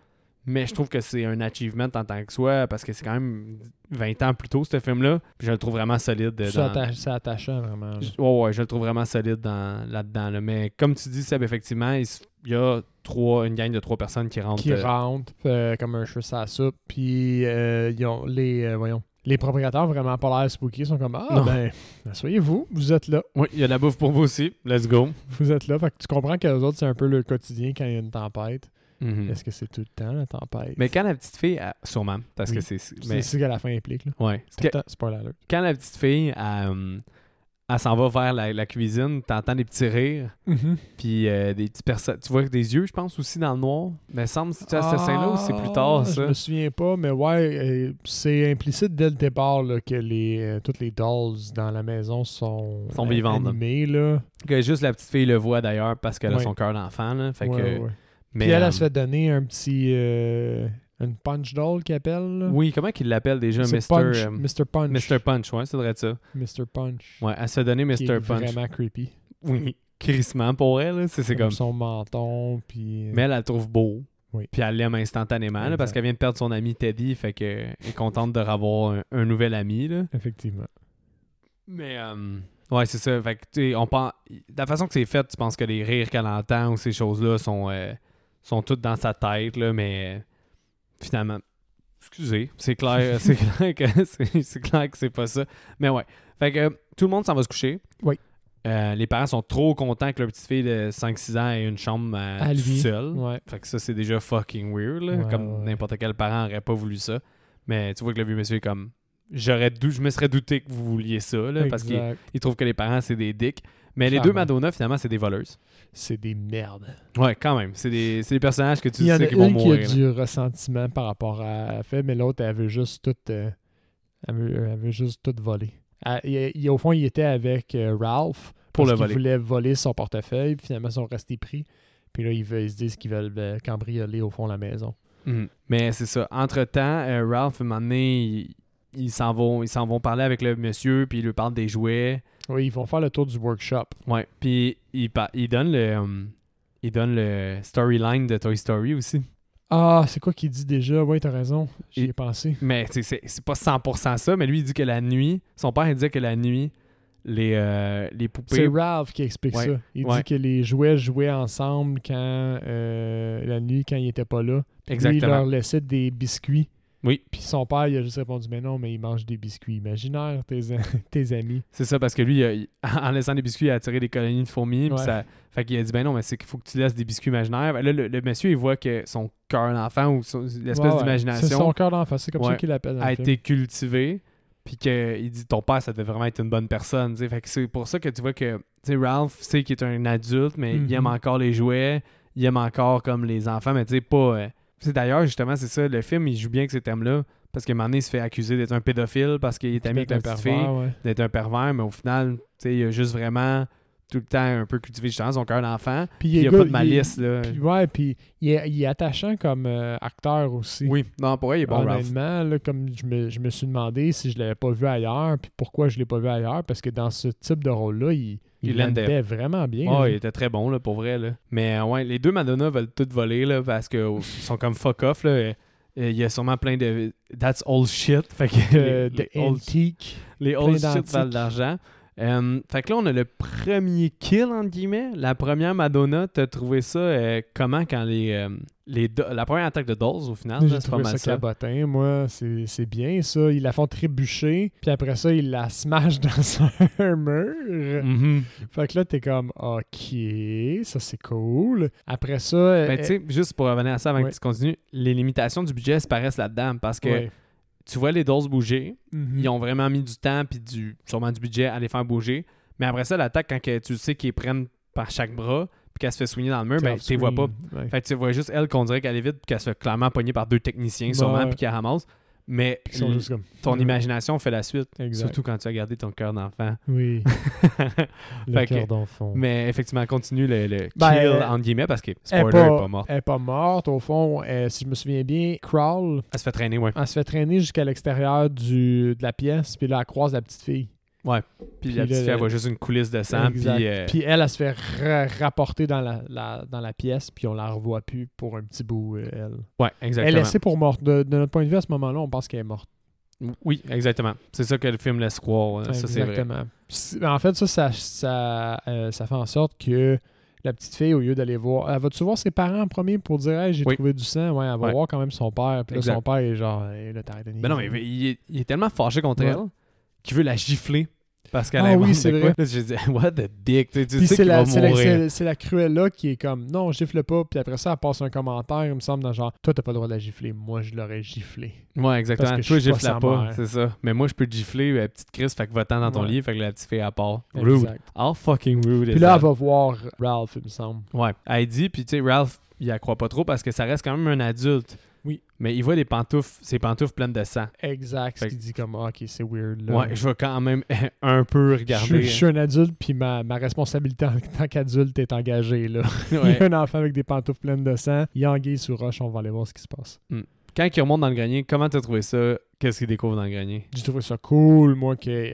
Speaker 1: Mais je trouve que c'est un achievement en tant que soi parce que c'est quand même 20 ans plus tôt, ce film-là. Puis je le trouve vraiment solide.
Speaker 2: C'est
Speaker 1: dans-
Speaker 2: c'est attachant, vraiment.
Speaker 1: je- Ouais, ouais, je le trouve vraiment solide dans- là-dedans. là. Mais comme tu dis, Seb, effectivement, il, y a trois, une gang de trois personnes qui rentrent.
Speaker 2: Qui
Speaker 1: euh,
Speaker 2: rentrent euh, comme un cheveu la soupe. Puis, euh, ils ont les, euh, voyons, les propriétaires vraiment pas l'air spooky. sont comme Ah,
Speaker 1: Non.
Speaker 2: ben, soyez-vous, vous êtes là.
Speaker 1: Oui, il y a de la bouffe pour vous aussi. Let's go.
Speaker 2: Vous êtes là. Fait que tu comprends que les autres, c'est un peu le quotidien quand il y a une tempête.
Speaker 1: Mhm.
Speaker 2: Est-ce que c'est tout le temps la tempête?
Speaker 1: Mais quand la petite fille, elle- sûrement, parce
Speaker 2: Oui.
Speaker 1: que c'est.
Speaker 2: c'est ce qu'à la fin implique. Là.
Speaker 1: ouais.
Speaker 2: C'est alert.
Speaker 1: quand la petite fille, elle, euh, elle s'en va vers la, la cuisine, t'entends des petits rires, puis euh, des petits personnes. Tu vois des yeux, je pense, aussi dans le noir. Mais semble que c'est à cette scène-là ou c'est plus tard,
Speaker 2: Ah,
Speaker 1: ça?
Speaker 2: Je me souviens pas, mais ouais, euh, c'est implicite dès le départ là, que les, euh, toutes les dolls dans la maison sont,
Speaker 1: Sont vivantes.
Speaker 2: animées. Là.
Speaker 1: Que juste la petite fille le voit d'ailleurs parce qu'elle a son cœur d'enfant. Là, fait
Speaker 2: Ouais,
Speaker 1: que,
Speaker 2: ouais.
Speaker 1: mais,
Speaker 2: Puis elle, elle se fait donner un petit. euh, une punch doll qu'elle appelle. là.
Speaker 1: Oui, comment qu'il l'appelle déjà,
Speaker 2: C'est
Speaker 1: Mr.
Speaker 2: Punch,
Speaker 1: euh,
Speaker 2: Mr. Punch.
Speaker 1: Mr. Punch, ouais, c'est vrai de ça.
Speaker 2: Mr. Punch.
Speaker 1: Ouais, elle se donner
Speaker 2: qui
Speaker 1: Mr.
Speaker 2: est
Speaker 1: Punch.
Speaker 2: vraiment creepy.
Speaker 1: Oui, crissement pour elle, là, c'est c'est
Speaker 2: Comme son menton, puis...
Speaker 1: Mais elle, elle le trouve beau.
Speaker 2: Oui.
Speaker 1: Puis elle l'aime instantanément là, parce
Speaker 2: Exact.
Speaker 1: qu'elle vient de perdre son ami Teddy, fait que elle est contente de revoir un, un nouvel ami. Là.
Speaker 2: Effectivement.
Speaker 1: Mais euh, ouais, c'est ça. Fait que tu sais, on pense, de la façon que c'est fait, tu penses que les rires qu'elle entend ou ces choses-là sont, euh, sont toutes dans sa tête, là, mais euh, finalement, excusez, c'est clair, c'est clair que c'est, clair que c'est pas ça. Mais ouais. Fait que euh, tout le monde s'en va se coucher.
Speaker 2: Oui.
Speaker 1: Euh, les parents sont trop contents que leur petite fille de 5-6 ans ait une chambre euh,
Speaker 2: À lui.
Speaker 1: seule.
Speaker 2: Ouais.
Speaker 1: Fait que ça, c'est déjà fucking weird, là,
Speaker 2: Ouais,
Speaker 1: comme
Speaker 2: ouais.
Speaker 1: n'importe quel parent aurait pas voulu ça. Mais tu vois que le vieux monsieur est comme. J'aurais dou- je me serais douté que vous vouliez ça, là, parce qu'il trouve que les parents, c'est des dicks. Mais les deux. Madonna, finalement, c'est des voleuses.
Speaker 2: C'est des merdes.
Speaker 1: Ouais, quand même. C'est des, c'est des personnages que tu
Speaker 2: Il y en
Speaker 1: sais
Speaker 2: a
Speaker 1: qu'ils vont
Speaker 2: une qui
Speaker 1: mourir.
Speaker 2: a
Speaker 1: là.
Speaker 2: du ressentiment par rapport à la fait, mais l'autre, elle veut juste tout... euh, elle, veut, elle veut juste tout voler. Elle- il- il- au fond, il était avec euh, Ralph
Speaker 1: Pour
Speaker 2: parce
Speaker 1: le
Speaker 2: qu'il
Speaker 1: voler.
Speaker 2: voulait voler son portefeuille, puis finalement, ils sont restés pris. Puis là, ils, veulent- ils se disent qu'ils veulent euh, cambrioler au fond la maison.
Speaker 1: Mhm. Mais c'est ça. Entre-temps, euh, Ralph, un moment donné, il- ils s'en vont, ils s'en vont parler avec le monsieur, puis il lui parle des jouets.
Speaker 2: Oui, ils vont faire le tour du workshop.
Speaker 1: Ouais. Puis il, pa- il donne le. euh, il donne le storyline de Toy Story aussi.
Speaker 2: Ah, c'est quoi qu'il dit déjà? Oui, t'as raison. J'y
Speaker 1: Et-
Speaker 2: ai pensé.
Speaker 1: Mais c'est- pas 100% ça, mais lui, il dit que la nuit, son père, il disait que la nuit, les, euh, les poupées.
Speaker 2: C'est Ralph qui explique
Speaker 1: Ouais,
Speaker 2: ça. Il
Speaker 1: ouais.
Speaker 2: dit que les jouets jouaient ensemble quand euh, la nuit, quand il était pas là. Puis lui, il
Speaker 1: Exactement.
Speaker 2: leur laissait des biscuits.
Speaker 1: Oui.
Speaker 2: Puis son père, il a juste répondu Mais non, mais ils mangent des biscuits imaginaires, tes, tes amis.
Speaker 1: C'est ça, parce que lui, il il- en laissant des biscuits, il a attiré des colonies de fourmis.
Speaker 2: Ouais.
Speaker 1: ça, fait qu'il a dit, ben non, mais c'est qu'il faut que tu laisses des biscuits imaginaires. Là, le, le monsieur, il voit que son cœur d'enfant ou son- l'espèce
Speaker 2: Ouais, ouais. C'est
Speaker 1: d'imagination
Speaker 2: son cœur d'enfant, c'est comme ça qu'il l'appelle.
Speaker 1: a été cultivé. Puis qu'il dit, ton père, ça devait vraiment être une bonne personne. Fait que c'est pour ça que tu vois que tu sais, Ralph sait qu'il est un adulte, mais il
Speaker 2: Mhm.
Speaker 1: aime encore les jouets. Il aime encore comme les enfants, mais tu sais, pas. euh, c'est D'ailleurs, justement, c'est ça, le film, il joue bien avec ces thèmes-là. Parce donné, il se fait accuser d'être un pédophile parce qu'il est ami avec la petite fille.
Speaker 2: ouais.
Speaker 1: d'être un pervers, mais au final, tu sais, il a juste vraiment tout le temps un peu cultivé justement son cœur d'enfant.
Speaker 2: Puis
Speaker 1: Il n'y a pas de malice, là.
Speaker 2: Puis ouais, puis il est, il est attachant comme euh, acteur aussi.
Speaker 1: Oui, non, pour vrai, il est bon, Ralph.
Speaker 2: Honnêtement, là, comme je me, je me suis demandé si je l'avais pas vu ailleurs, puis pourquoi je l'ai pas vu ailleurs, parce que dans ce type de rôle-là, il, il,
Speaker 1: Il landait.
Speaker 2: vraiment bien.
Speaker 1: Oh, il était très bon, là, pour vrai, là. Mais euh, ouais, les deux Madonna veulent toutes voler, là, parce qu'ils sont comme fuck off, là. Il y a sûrement plein de. That's old shit. Fait que
Speaker 2: Euh,
Speaker 1: les,
Speaker 2: de
Speaker 1: les old,
Speaker 2: antique.
Speaker 1: les old shit valent de l'argent. Euh, fait que là, on a le premier kill, entre guillemets. La première Madonna, t'as trouvé ça euh, comment quand les. euh, les la première attaque de Dolls, au final, c'est pas mal
Speaker 2: ça cabotin, moi. C'est bien, ça. Ils la font trébucher, puis après ça, ils la smash dans un mur.
Speaker 1: Mhm.
Speaker 2: Fait que là, t'es comme, OK, ça c'est cool. Après ça...
Speaker 1: Ben, tu sais, juste pour revenir à ça avant
Speaker 2: ouais.
Speaker 1: que tu continues, les limitations du budget se paraissent là-dedans parce que
Speaker 2: ouais.
Speaker 1: Tu vois les doses bouger,
Speaker 2: Mhm.
Speaker 1: ils ont vraiment mis du temps puis du, sûrement du budget à les faire bouger. Mais après ça, l'attaque, quand que tu sais qu'ils prennent par chaque bras puis qu'elle se fait soigner dans le mur, ben, tu les vois pas.
Speaker 2: Ouais.
Speaker 1: Fait que tu vois juste elle qu'on dirait qu'elle est vite puis qu'elle se fait clairement pogner par deux techniciens
Speaker 2: Ouais,
Speaker 1: sûrement puis qu'elle ramasse. Mais l-
Speaker 2: comme...
Speaker 1: ton
Speaker 2: Ouais.
Speaker 1: imagination fait la suite.
Speaker 2: Exact.
Speaker 1: Surtout quand tu as gardé ton cœur d'enfant.
Speaker 2: Oui, le cœur d'enfant.
Speaker 1: Mais effectivement, continue le, le
Speaker 2: Ben,
Speaker 1: kill, entre guillemets, parce que spoiler,
Speaker 2: est
Speaker 1: elle est
Speaker 2: pas,
Speaker 1: pas morte.
Speaker 2: elle est pas morte. Au fond, euh, si je me souviens bien, Crawl,
Speaker 1: Elle se fait traîner, ouais.
Speaker 2: elle se fait traîner jusqu'à l'extérieur du- de la pièce, puis là, elle croise la petite fille.
Speaker 1: Puis,
Speaker 2: Puis
Speaker 1: la petite
Speaker 2: le-
Speaker 1: fille, elle voit juste une coulisse de sang. Puis, euh,
Speaker 2: Puis elle, elle se fait ra- rapporter dans la, la- dans la pièce, puis on la revoit plus pour un petit bout, euh, elle.
Speaker 1: ouais,
Speaker 2: Elle est
Speaker 1: exactement.
Speaker 2: laissée pour morte. De, de notre point de vue, à ce moment-là, on pense qu'elle est morte.
Speaker 1: Oui, exactement. C'est ça que le film laisse croire. Ça, vrai.
Speaker 2: Exactement. C'est- En fait, ça, ça, ça, euh, ça fait en sorte que la petite fille, au lieu d'aller voir... Elle va-tu voir ses parents en premier pour dire hey, « j'ai
Speaker 1: Oui.
Speaker 2: trouvé du sang ?» Ouais, elle va
Speaker 1: Ouais.
Speaker 2: voir quand même son père. Puis là,
Speaker 1: Exact.
Speaker 2: son père est genre hey, là, t'arrêtes de
Speaker 1: Mais non, mais il est, il est tellement fâché contre
Speaker 2: Ouais.
Speaker 1: elle qu'il veut la gifler Parce qu'elle
Speaker 2: Ah oui, c'est vrai.
Speaker 1: Là, j'ai dit, what the dick? Tu sais, tu qu'il
Speaker 2: la,
Speaker 1: va
Speaker 2: c'est la,
Speaker 1: mourir.
Speaker 2: c'est- la Cruella qui est comme non, gifle pas. Puis après ça, elle passe un commentaire, il me semble, dans genre toi, t'as pas le droit de la gifler. Moi, je l'aurais giflé.
Speaker 1: Ouais, exactement.
Speaker 2: Parce que
Speaker 1: Toi,
Speaker 2: je suis pas
Speaker 1: gifle pas, c'est ça. Mais moi, je peux te gifler, la petite Chris, fait que va-t'en dans ton
Speaker 2: Ouais.
Speaker 1: lit, fait que la petite fille à part. Rude. How fucking rude
Speaker 2: Puis
Speaker 1: is
Speaker 2: là, elle va voir Ralph, il me semble.
Speaker 1: Ouais. Elle dit, puis tu sais, Ralph, il la croit pas trop parce que ça reste quand même un adulte. Mais il voit des pantoufles, ses pantoufles pleines de sang.
Speaker 2: Exact. Ce qu'il dit comme Ah, ok, c'est weird. Là.
Speaker 1: Ouais, je vais quand même un peu regarder.
Speaker 2: je suis un adulte, puis ma, ma responsabilité en tant qu'adulte est engagée. Là. Il y
Speaker 1: Ouais.
Speaker 2: a un enfant avec des pantoufles pleines de sang. Il anguille sous roche, on va aller voir ce qui se passe.
Speaker 1: Quand il remonte dans le grenier, comment t'as trouvé ça? Qu'est-ce qu'il découvre dans le grenier?
Speaker 2: J'ai trouvé ça cool, moi, que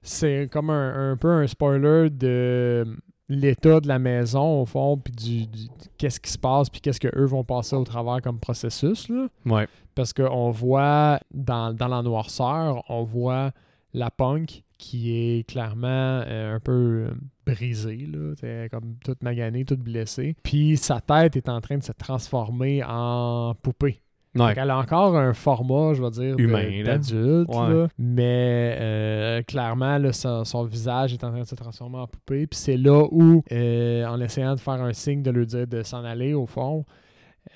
Speaker 2: c'est comme un, un peu un spoiler de l'état de la maison, au fond, puis du, du- qu'est-ce qui se passe, puis qu'est-ce qu'eux vont passer au travers comme processus, là.
Speaker 1: Ouais.
Speaker 2: Parce qu'on voit, dans, dans la noirceur, on voit la punk qui est clairement euh, un peu euh, brisée, là, comme toute maganée, toute blessée. Puis sa tête est en train de se transformer en poupée.
Speaker 1: Ouais.
Speaker 2: Fait Elle a encore un format, je vais dire,
Speaker 1: Humain,
Speaker 2: d'adulte,
Speaker 1: Ouais.
Speaker 2: mais euh, clairement, là, son, son visage est en train de se transformer en poupée. Puis c'est là où, euh, en essayant de faire un signe de lui dire de s'en aller, au fond,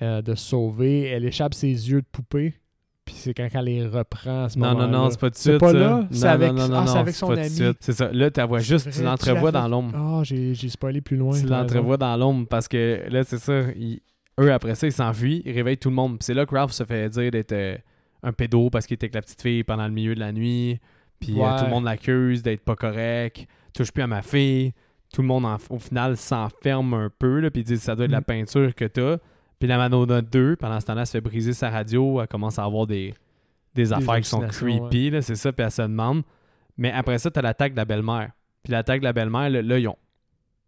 Speaker 2: euh, de se sauver, elle échappe ses yeux de poupée. Puis c'est quand elle les reprend à ce
Speaker 1: Non, non,
Speaker 2: moment-là.
Speaker 1: non, c'est pas tout de
Speaker 2: C'est
Speaker 1: suite.
Speaker 2: pas
Speaker 1: ça.
Speaker 2: là?
Speaker 1: Non,
Speaker 2: C'est avec-
Speaker 1: non, non,
Speaker 2: ah,
Speaker 1: non,
Speaker 2: c'est avec son
Speaker 1: pas
Speaker 2: ami.
Speaker 1: C'est ça. Là, tu vois juste, tu l'entrevois dans l'ombre.
Speaker 2: Ah, j'ai j'ai spoilé plus loin.
Speaker 1: Tu l'entrevois dans l'ombre parce que là, c'est ça. Eux, après ça, ils s'enfuient, ils réveillent tout le monde. Puis c'est là que Ralph se fait dire d'être euh, un pédo parce qu'il était avec la petite fille pendant le milieu de la nuit. Puis euh, tout le monde l'accuse d'être pas correct. Touche plus à ma fille. Tout le monde, en- au final, s'enferme un peu. Là, puis ils disent ça doit être de la
Speaker 2: Mm.
Speaker 1: peinture que t'as. Puis la Madonna 2, pendant ce temps-là, se fait briser sa radio. Elle commence à avoir des, des affaires qui sont creepy. C'est ça. Puis elle se demande. Mais après ça, t'as l'attaque de la belle-mère. Puis l'attaque de la belle-mère, là, là, ils ont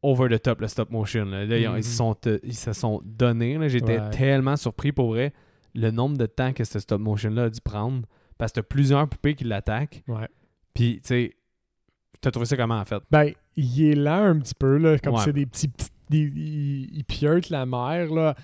Speaker 1: over the top le stop motion. Là, Là, ils, ont-
Speaker 2: Mhm.
Speaker 1: ils sont, euh, ils se sont donnés. là. J'étais
Speaker 2: Ouais.
Speaker 1: tellement surpris pour vrai le nombre de temps que ce stop motion-là a dû prendre. Parce que t'as plusieurs poupées qui l'attaquent.
Speaker 2: Ouais.
Speaker 1: Puis, tu sais, t'as trouvé ça comment en fait?
Speaker 2: Ben, il est lent un petit peu, là, comme
Speaker 1: Ouais.
Speaker 2: c'est des petits... il, piote la mère, là.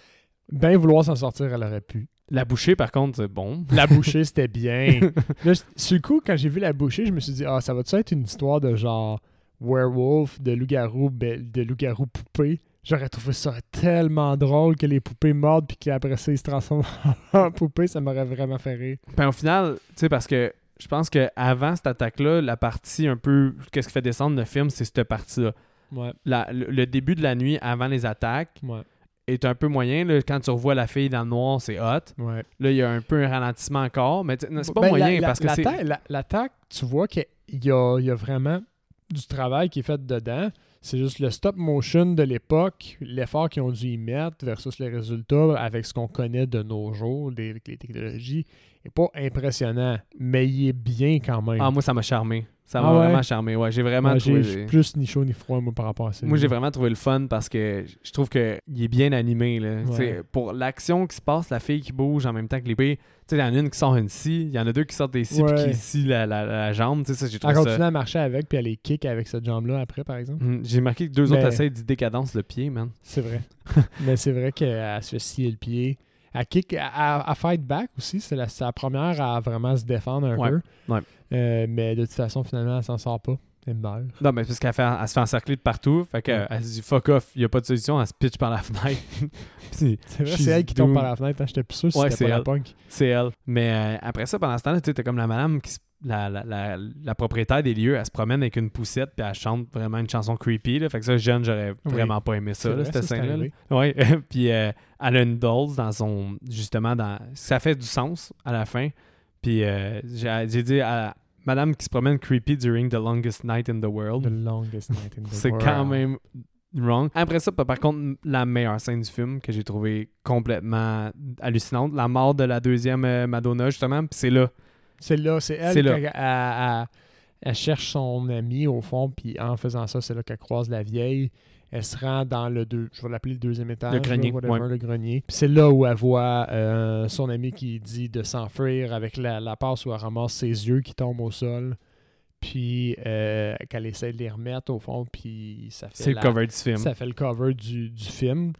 Speaker 2: Ben vouloir s'en sortir, elle aurait pu.
Speaker 1: La bouchée, par contre, c'est bon.
Speaker 2: La bouchée, c'était bien. Là, sur le coup, quand j'ai vu la bouchée, je me suis dit, ah, ça va-tu être une histoire de genre werewolf, de loup-garou, be- de loup-garou poupée? J'aurais trouvé ça tellement drôle que les poupées mordent puis qu'après ça, ils se transforment en poupée. Ça m'aurait vraiment fait rire.
Speaker 1: Ben, au final, tu sais, parce que je pense que avant cette attaque-là, la partie un peu. Qu'est-ce qui fait descendre le film, c'est cette partie-là.
Speaker 2: Ouais,
Speaker 1: La- le, le début de la nuit avant les attaques
Speaker 2: ouais,
Speaker 1: est un peu moyen. là. Quand tu revois la fille dans le noir, c'est hot.
Speaker 2: ouais.
Speaker 1: Là, il y a un peu un ralentissement encore, mais c'est pas
Speaker 2: Ben,
Speaker 1: moyen
Speaker 2: la- la-
Speaker 1: parce que c'est.
Speaker 2: l'attaque- la- L'attaque, tu vois qu'il y a, il y a vraiment du travail qui est fait dedans. C'est juste le stop motion de l'époque, l'effort qu'ils ont dû y mettre versus les résultats avec ce qu'on connaît de nos jours, avec les technologies, n'est pas impressionnant, mais il est bien quand même.
Speaker 1: Ah, moi, ça m'a charmé. Ça
Speaker 2: Ah
Speaker 1: m'a
Speaker 2: ouais?
Speaker 1: vraiment charmé. Ouais, j'ai vraiment
Speaker 2: Ouais,
Speaker 1: trouvé.
Speaker 2: j'ai plus ni chaud ni froid moi, par rapport à ça.
Speaker 1: Moi, j'ai vraiment trouvé le fun parce que je trouve qu'il est bien animé. Là.
Speaker 2: Ouais.
Speaker 1: Pour l'action qui se passe, la fille qui bouge en même temps que l'épée, tu sais, il y en a une qui sort une scie, il y en a deux qui sortent des scies puis qui scient la, la, la jambe. Tu sais, ça, j'ai
Speaker 2: Elle
Speaker 1: trouvé
Speaker 2: continue
Speaker 1: ça.
Speaker 2: à marcher avec, puis elle les kick avec cette jambe-là après, par exemple.
Speaker 1: Hum, J'ai marqué que deux
Speaker 2: Mais-
Speaker 1: autres essayent d'y décadence le pied, man.
Speaker 2: C'est vrai. mais c'est vrai qu'elle se fait scier le pied. Elle kick, elle- elle fight back aussi. C'est la, première à vraiment se défendre un
Speaker 1: Ouais,
Speaker 2: peu.
Speaker 1: ouais.
Speaker 2: Euh, mais de toute façon, finalement, elle s'en sort pas. Elle meurt.
Speaker 1: Non, mais parce qu'elle fait, elle se fait encercler de partout. Fait qu'elle
Speaker 2: Ouais.
Speaker 1: se dit fuck off, il n'y a pas de solution, elle se pitch par la fenêtre.
Speaker 2: C'est vrai, c'est elle qui tombe par la fenêtre. hein. J'étais plus sûr si c'était la
Speaker 1: elle.
Speaker 2: punk.
Speaker 1: c'est elle. Mais euh, après ça, pendant ce temps-là, tu sais, t'as comme la madame, qui se- la, la, la, la propriétaire des lieux, elle se promène avec une poussette puis elle chante vraiment une chanson creepy. Là. Fait que ça, jeune, j'aurais
Speaker 2: Oui.
Speaker 1: vraiment pas aimé ça,
Speaker 2: C'est vrai,
Speaker 1: cette
Speaker 2: c'est
Speaker 1: scène-là. puis euh, elle a une dolls dans son. Justement, dans. Ça fait du sens à la fin. Puis euh, j'ai dit à madame qui se promène creepy during the longest night in the world.
Speaker 2: The longest night in the
Speaker 1: C'est
Speaker 2: world.
Speaker 1: quand même wrong. Après ça, par contre, la meilleure scène du film que j'ai trouvé complètement hallucinante, la mort de la deuxième euh, Madonna, justement, puis c'est là.
Speaker 2: C'est là, c'est elle elle, elle- elle cherche son ami au fond, puis en faisant ça, c'est là qu'elle croise la vieille. Elle se rend dans le deux, je vais l'appeler le deuxième étage,
Speaker 1: Le grenier,
Speaker 2: là, whatever,
Speaker 1: ouais.
Speaker 2: le grenier. Puis c'est là où elle voit euh, son ami qui dit de s'enfuir avec la, la passe où elle ramasse ses yeux qui tombent au sol. Puis euh, qu'elle essaie de les remettre au fond, puis ça fait
Speaker 1: C'est le cover du film.
Speaker 2: ça fait le cover du, du film.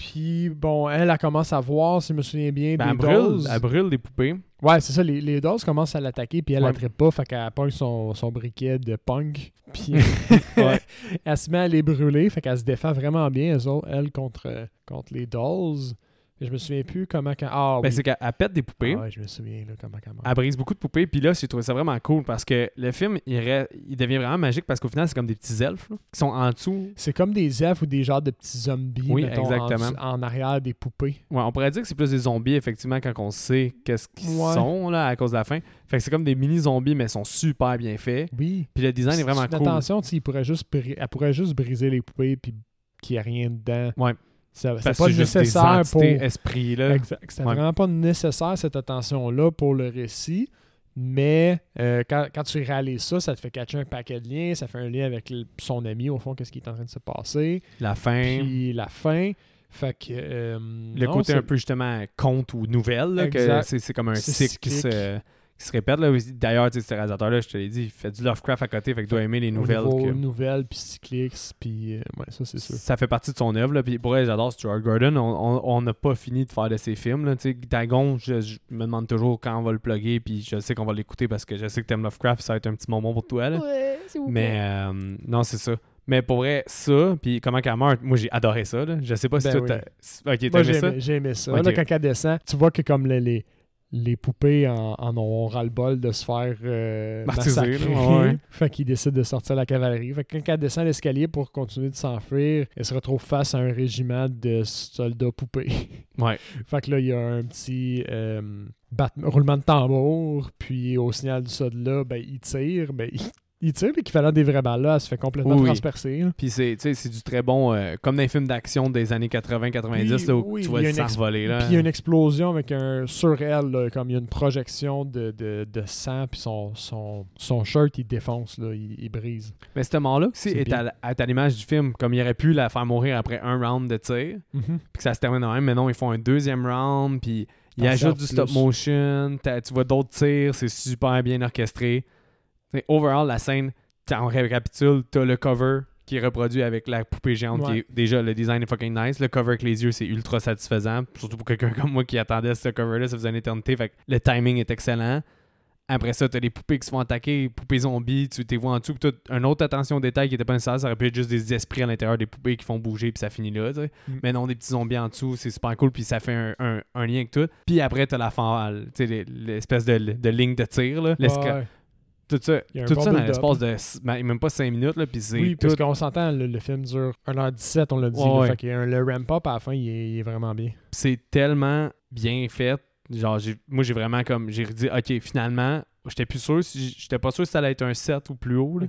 Speaker 2: Puis bon, elle, elle commence à voir, si je me souviens bien,
Speaker 1: Ben,
Speaker 2: des
Speaker 1: elle, brûle,
Speaker 2: doses.
Speaker 1: elle brûle des poupées.
Speaker 2: Ouais, c'est ça, les, les doses commencent à l'attaquer, puis elle,
Speaker 1: Ouais.
Speaker 2: pas, fait qu'elle pogne son, son briquet de punk, puis
Speaker 1: Ouais.
Speaker 2: elle se met à les brûler, fait qu'elle se défend vraiment bien, elles autres, elle, contre, contre les dolls. Je me souviens plus comment... Quand... Ah
Speaker 1: Ben,
Speaker 2: oui.
Speaker 1: c'est qu'elle elle pète des poupées.
Speaker 2: Ah ouais, je me souviens, là, comment elle meurt.
Speaker 1: Elle brise beaucoup de poupées. Puis là, j'ai trouvé ça vraiment cool parce que le film, il, re- il devient vraiment magique parce qu'au final, c'est comme des petits elfes là, qui sont en dessous.
Speaker 2: C'est comme des elfes ou des genres de petits zombies,
Speaker 1: Oui,
Speaker 2: mettons, en
Speaker 1: exactement.
Speaker 2: dessous- En, arrière des poupées.
Speaker 1: Ouais, on pourrait dire que c'est plus des zombies, effectivement, quand on sait qu'est-ce qu'ils
Speaker 2: Ouais.
Speaker 1: sont là, à cause de la fin. Fait que c'est comme des mini-zombies, mais ils sont super bien faits.
Speaker 2: Oui.
Speaker 1: Puis le design est vraiment
Speaker 2: tu
Speaker 1: cool.
Speaker 2: Attention, il pourrait juste bri- elle pourrait juste briser les poupées puis qu'il n'y a rien dedans.
Speaker 1: Ouais.
Speaker 2: C'est pas nécessaire pour.
Speaker 1: esprits, là.
Speaker 2: Exact. C'est
Speaker 1: Ouais.
Speaker 2: vraiment pas nécessaire cette attention-là pour le récit. Mais euh, quand, quand tu réalises ça, ça te fait catcher un paquet de liens, ça fait un lien avec son ami, au fond, qu'est-ce qui est en train de se passer.
Speaker 1: La fin.
Speaker 2: Puis la fin. Fait que. euh,
Speaker 1: le
Speaker 2: non,
Speaker 1: côté un peu justement conte ou nouvelle, là, c'est comme un cycle qui se, qui se répète. là. D'ailleurs, tu sais, ce réalisateur-là, je te l'ai dit, il fait du Lovecraft à côté, fait qu'il doit aimer les nouvelles. que-
Speaker 2: nouvelles, puis cycliques, puis. euh, ouais, ça, c'est sûr.
Speaker 1: Ça fait partie de son œuvre. là. Puis pour elle, j'adore Stuart Gordon. On- n'a pas fini de faire de ses films. Là. Tu sais, Dagon, je, je me demande toujours quand on va le plugger. Puis je sais qu'on va l'écouter parce que je sais que t'aimes Lovecraft. Ça va être un petit moment pour toi. Là. Mais euh, non, c'est ça. Mais pour vrai, ça, puis comment qu'elle meurt, moi j'ai adoré ça. Là. Je sais pas si
Speaker 2: Ben
Speaker 1: toi,
Speaker 2: oui.
Speaker 1: t'as- Ok, t'as
Speaker 2: j'ai
Speaker 1: aimé ça?
Speaker 2: j'ai aimé ça.
Speaker 1: Ok.
Speaker 2: Là, quand elle descend, tu vois que comme les, les, les poupées en, en ont ras-le-bol de se faire euh, massacrer.
Speaker 1: ouais.
Speaker 2: Fait qu'ils décident de sortir la cavalerie. Fait que quand elle descend l'escalier pour continuer de s'enfuir, elle se retrouve face à un régiment de soldats poupées.
Speaker 1: Ouais.
Speaker 2: fait que là, il y a un petit euh, roulement de tambour. Puis au signal du soldat, ben, il tire. Ben, il, il tire, l'équivalent des vraies balles là, elle se fait complètement
Speaker 1: Oui,
Speaker 2: transpercer. là.
Speaker 1: Puis c'est, tu sais, c'est du très bon, euh, comme dans les films d'action des années 80-90,
Speaker 2: Oui,
Speaker 1: là, où
Speaker 2: oui,
Speaker 1: tu vois
Speaker 2: il y a
Speaker 1: le
Speaker 2: une
Speaker 1: sang
Speaker 2: ex-
Speaker 1: voler. Là.
Speaker 2: Puis il y a une explosion avec un sur elle, là, comme il y a une projection de, de, de sang, puis son, son, son shirt, il défonce, là, il, il brise.
Speaker 1: Mais ce mort-là aussi
Speaker 2: C'est
Speaker 1: est à, l'image du film. Comme il aurait pu la faire mourir après un round de tir. puis que ça se termine de même. Mais non, ils font un deuxième round, puis ils
Speaker 2: T'en
Speaker 1: ajoutent du stop motion, tu vois d'autres tirs, c'est super bien orchestré. T'sais, overall, la scène, on récapitule, t'as le cover qui est reproduit avec la poupée géante, qui est déjà le design est fucking nice. Le cover avec les yeux, c'est ultra satisfaisant, surtout pour quelqu'un comme moi qui attendait ce cover-là, ça faisait une éternité. Fait que le timing est excellent. Après ça, t'as les poupées qui se font attaquer, poupées zombies, tu t'es vois en dessous, t'as une autre attention au détail qui était pas nécessaire, ça aurait pu être juste des esprits à l'intérieur des poupées qui font bouger, puis ça finit là, tu sais.
Speaker 2: Mm.
Speaker 1: Mais non, des petits zombies en dessous, c'est super cool, puis ça fait un, un- un lien avec tout. Puis après, t'as la fanale, tu sais, les- l'espèce de, de ligne de tir, là.
Speaker 2: Ouais.
Speaker 1: Tout ça, tout
Speaker 2: bon
Speaker 1: ça dans l'espace de ben, même pas 5 minutes, là,
Speaker 2: Oui,
Speaker 1: tout.
Speaker 2: parce qu'on s'entend, le, le film dure 1h17, on l'a dit.
Speaker 1: Ouais,
Speaker 2: là,
Speaker 1: ouais.
Speaker 2: le ramp-up à la fin, il est, il est vraiment bien.
Speaker 1: c'est tellement bien fait. Genre, moi, j'ai vraiment comme, j'ai dit, ok, finalement, j'étais plus sûr, si- j'étais pas sûr si ça allait être un 7 ou plus haut, là.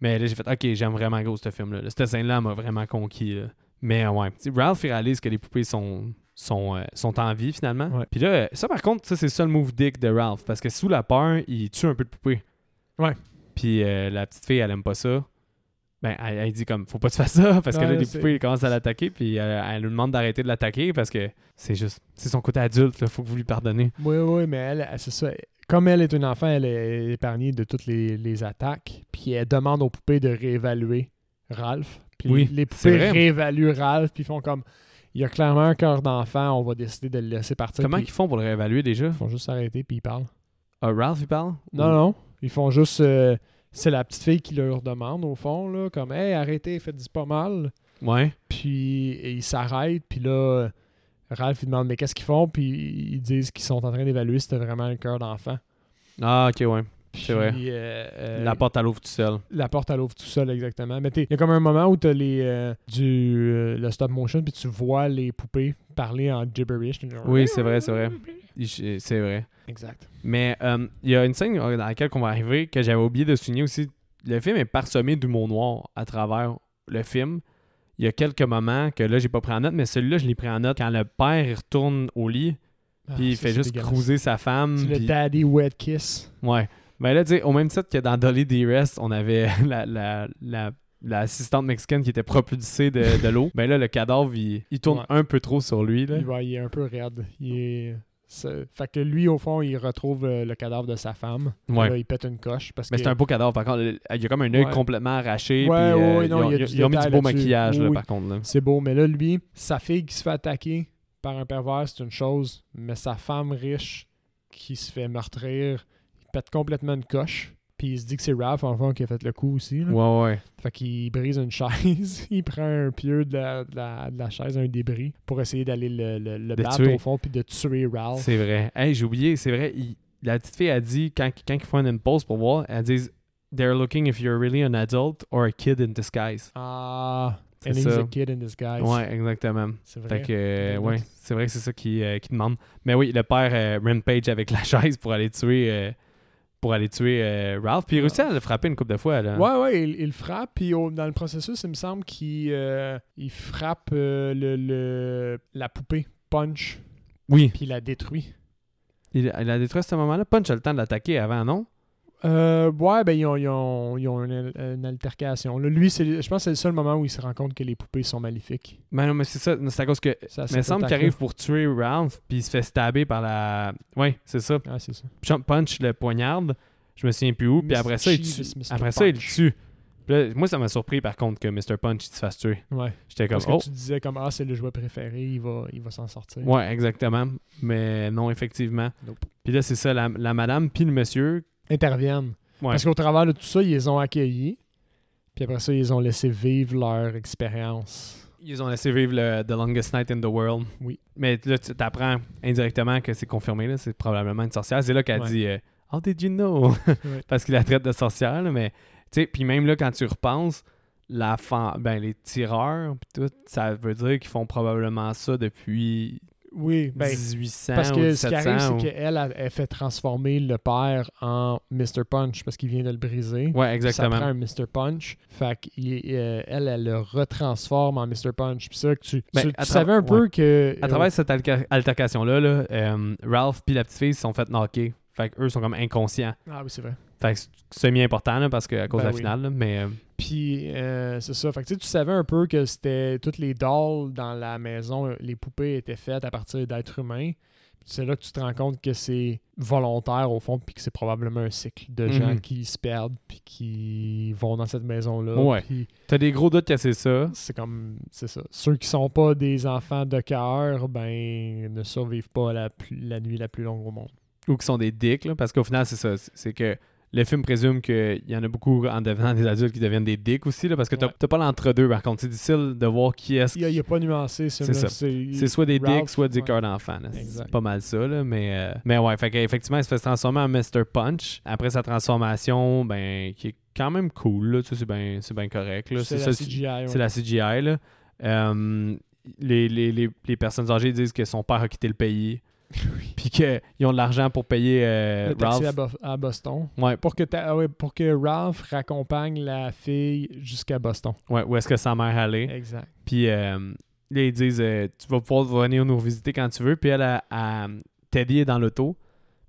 Speaker 1: Mais là, j'ai fait, ok, j'aime vraiment gros ce film-là. là. Cette scène-là m'a vraiment conquis. Mais ouais, Ralph, il réalise que les poupées sont, sont, euh, sont en vie finalement. Puis là, ça par contre, ça c'est le seul move dick de Ralph. Parce que sous la peur, il tue un peu de poupées.
Speaker 2: Ouais.
Speaker 1: Puis euh, la petite fille, elle aime pas ça. Ben, elle, elle dit comme, faut pas que tu fasses ça. Parce que là, les poupées, ils commencent à l'attaquer. Puis euh, elle lui demande d'arrêter de l'attaquer. Parce que c'est juste, c'est son côté adulte. Là, faut que vous lui pardonnez.
Speaker 2: Oui, oui, mais elle, elle, c'est ça. Comme elle est une enfant, elle est épargnée de toutes les, les attaques. Puis elle demande aux poupées de réévaluer Ralph. Puis
Speaker 1: Oui,
Speaker 2: les poupées réévaluent Ralph, puis font comme il y a clairement un cœur d'enfant, on va décider de le laisser partir.
Speaker 1: Comment ils font pour le réévaluer déjà?
Speaker 2: Ils font juste s'arrêter, puis ils parlent.
Speaker 1: Ah, Ralph, il parle?
Speaker 2: Non, non. Ils font juste. euh, c'est la petite fille qui leur demande, au fond, là, comme Hey, arrêtez, faites-y pas mal.
Speaker 1: Ouais.
Speaker 2: Puis et ils s'arrêtent, puis là, Ralph, il demande Mais qu'est-ce qu'ils font? Puis ils disent qu'ils sont en train d'évaluer si c'était vraiment un cœur d'enfant.
Speaker 1: Ah, ok, ouais. C'est vrai.
Speaker 2: Euh, euh,
Speaker 1: La porte à l'ouvre tout seul.
Speaker 2: la porte elle ouvre tout seul exactement. Mais il y a comme un moment où tu as les, euh, du, le stop motion puis tu vois les poupées parler en gibberish.
Speaker 1: Oui, c'est vrai, c'est vrai. C'est vrai.
Speaker 2: Exact.
Speaker 1: Mais il y a une scène dans laquelle on va arriver que j'avais oublié de souligner aussi. Le film est parsemé d'humour noir à travers le film. Il y a quelques moments que là, j'ai pas pris en note, mais celui-là, je l'ai pris en note quand le père il retourne au lit, puis il fait juste cruiser sa femme.
Speaker 2: Ah, C'est le daddy wet kiss.
Speaker 1: Ouais. Mais là, tu sais, au même titre que dans Dolly Dearest, on avait la, la, la, l'assistante mexicaine qui était propulsée de, de l'eau. Ben là, le cadavre, il, il tourne
Speaker 2: Ouais.
Speaker 1: un peu trop sur lui. Là.
Speaker 2: Il, il est un peu raide. Il est... Fait que lui, au fond, il retrouve euh, le cadavre de sa femme.
Speaker 1: Ouais.
Speaker 2: Là, il pète une coche. Parce
Speaker 1: Mais
Speaker 2: que
Speaker 1: c'est un beau cadavre, par contre. Il y a comme un œil complètement arraché.
Speaker 2: Ouais,
Speaker 1: puis, euh,
Speaker 2: non,
Speaker 1: ils ont,
Speaker 2: il y a
Speaker 1: mis du beau maquillage, là, par contre.
Speaker 2: c'est beau. Mais là, lui, sa fille qui se fait attaquer par un pervers, c'est une chose. Mais sa femme riche qui se fait meurtrir, pète complètement une coche. Puis il se dit que c'est Ralph, en fond, qui a fait le coup aussi. là.
Speaker 1: Ouais, ouais.
Speaker 2: Fait qu'il brise une chaise, il prend un pieu de la, de la- de la chaise, un débris, pour essayer d'aller le, le, le battre
Speaker 1: tuer.
Speaker 2: au fond, puis de tuer Ralph.
Speaker 1: C'est vrai. Hey, j'ai oublié, c'est vrai. il- la petite fille a dit, quand, quand ils font une pause pour voir, elle dit They're looking if you're really an adult or a kid in disguise.
Speaker 2: Ah,
Speaker 1: C'est
Speaker 2: and he's
Speaker 1: ça.
Speaker 2: a kid in disguise.
Speaker 1: Ouais, exactement.
Speaker 2: C'est vrai.
Speaker 1: Fait que, euh, ouais, c'est vrai que c'est ça qui, euh, qui demande. Mais oui, le père euh, Rampage avec la chaise pour aller tuer, euh, pour aller tuer euh, Ralph. Puis il réussit à le frapper une couple de fois. Là.
Speaker 2: Ouais, ouais, il, il frappe, puis au- dans le processus, il me semble qu'il euh, il frappe euh, le, le- la poupée, punch,
Speaker 1: Oui,
Speaker 2: puis il la détruit.
Speaker 1: il, il a détruit à ce moment-là. Punch a le temps de l'attaquer avant, non?
Speaker 2: Euh, ouais, ben ils ont, ils ont, ils ont une, une altercation. Là, lui, je pense que c'est le seul moment où il se rend compte que les poupées sont maléfiques.
Speaker 1: Mais non, mais c'est ça. C'est à cause que.
Speaker 2: Ça,
Speaker 1: Mais il semble qu'il arrive pour tuer Ralph, puis il se fait stabber par la. Ouais, c'est ça.
Speaker 2: Ah, c'est ça.
Speaker 1: Punch le poignarde. Je me souviens plus où. Puis après ça, il tue. Après ça, il tue. Là, moi, ça m'a surpris par contre que Mr. Punch il se fasse tuer.
Speaker 2: Ouais.
Speaker 1: J'étais comme,
Speaker 2: Parce que
Speaker 1: oh,
Speaker 2: tu disais comme ah c'est le jouet préféré, il va, il va s'en sortir.
Speaker 1: ouais, exactement. Mais non, effectivement.
Speaker 2: Nope.
Speaker 1: Puis là, c'est ça, la, la madame puis le monsieur.
Speaker 2: Interviennent.
Speaker 1: Ouais.
Speaker 2: Parce qu'au travers de tout ça, ils les ont accueillis. Puis après ça, ils ont laissé vivre leur expérience.
Speaker 1: Ils ont laissé vivre le The Longest Night in the World.
Speaker 2: Oui.
Speaker 1: Mais là, tu apprends indirectement que c'est confirmé, là, c'est probablement une sorcière. C'est là qu'elle
Speaker 2: Ouais.
Speaker 1: dit euh, How did you know?
Speaker 2: Ouais.
Speaker 1: Parce qu'il la traite de sorcière, là, mais tu sais, puis même là, quand tu repenses, la fan- ben, les tireurs, pis tout, ça veut dire qu'ils font probablement ça depuis
Speaker 2: Oui, ben,
Speaker 1: 1800
Speaker 2: parce
Speaker 1: ou
Speaker 2: que ce qui
Speaker 1: 1700.
Speaker 2: arrive,
Speaker 1: ou-
Speaker 2: c'est qu'elle, elle, elle fait transformer le père en Mr. Punch parce qu'il vient de le briser.
Speaker 1: Ouais,
Speaker 2: Ça
Speaker 1: exactement.
Speaker 2: prend un Mr. Punch. Fait qu'elle, elle, elle le retransforme en Mr. Punch. Puis ça, que tu,
Speaker 1: Ben,
Speaker 2: tu, savais un peu que...
Speaker 1: À travers cette alca- altercation-là, là, euh, Ralph puis la petite fille se sont fait knocker. Fait qu'eux sont comme inconscients.
Speaker 2: Ah oui, c'est vrai.
Speaker 1: Fait que c'est semi-important là, parce que à cause
Speaker 2: Ben
Speaker 1: de la
Speaker 2: oui.
Speaker 1: finale, là, mais euh,
Speaker 2: Puis euh, c'est ça. Fait que tu sais, tu savais un peu que c'était toutes les dolls dans la maison, les poupées étaient faites à partir d'êtres humains. C'est là que tu te rends compte que c'est volontaire au fond, puis que c'est probablement un cycle de gens
Speaker 1: Mhm.
Speaker 2: qui se perdent, puis qui vont dans cette maison-là.
Speaker 1: Ouais.
Speaker 2: Puis
Speaker 1: t'as des gros doutes que c'est ça.
Speaker 2: c'est comme, c'est ça. Ceux qui sont pas des enfants de cœur, ben, ne survivent pas la, plus- la nuit la plus longue au monde.
Speaker 1: ou qui sont des dicks, là, parce qu'au final, c'est ça. C'est que le film présume qu'il y en a beaucoup en devenant des adultes qui deviennent des dicks aussi, là, parce que t'as
Speaker 2: Ouais.
Speaker 1: pas l'entre-deux. Par contre, c'est difficile de voir qui est-ce.
Speaker 2: Il n'y a, pas nuancé, ce
Speaker 1: C'est ça. C'est soit des
Speaker 2: Ralph,
Speaker 1: dicks, soit des
Speaker 2: ouais.
Speaker 1: cœurs d'enfants. là. C'est pas mal ça, là, mais, euh, mais ouais, fait qu'effectivement, il se fait transformer en Mr. Punch. Après sa transformation, ben, qui est quand même cool, c'est bien correct.
Speaker 2: C'est la CGI. ouais.
Speaker 1: C'est la CGI, là. Euh, les, les, les, les personnes âgées disent que son père a quitté le pays. Puis qu'ils ont de l'argent pour payer euh,
Speaker 2: Le taxi
Speaker 1: Ralph.
Speaker 2: à, Bo- à Boston.
Speaker 1: Ouais,
Speaker 2: Pour que, ta- ah ouais, pour que Ralph raccompagne la fille jusqu'à Boston.
Speaker 1: ouais, où est-ce que sa mère allait.
Speaker 2: Exact.
Speaker 1: Puis euh, là, ils disent euh, Tu vas pouvoir venir nous visiter quand tu veux. Puis elle, a, a- Teddy est dans l'auto.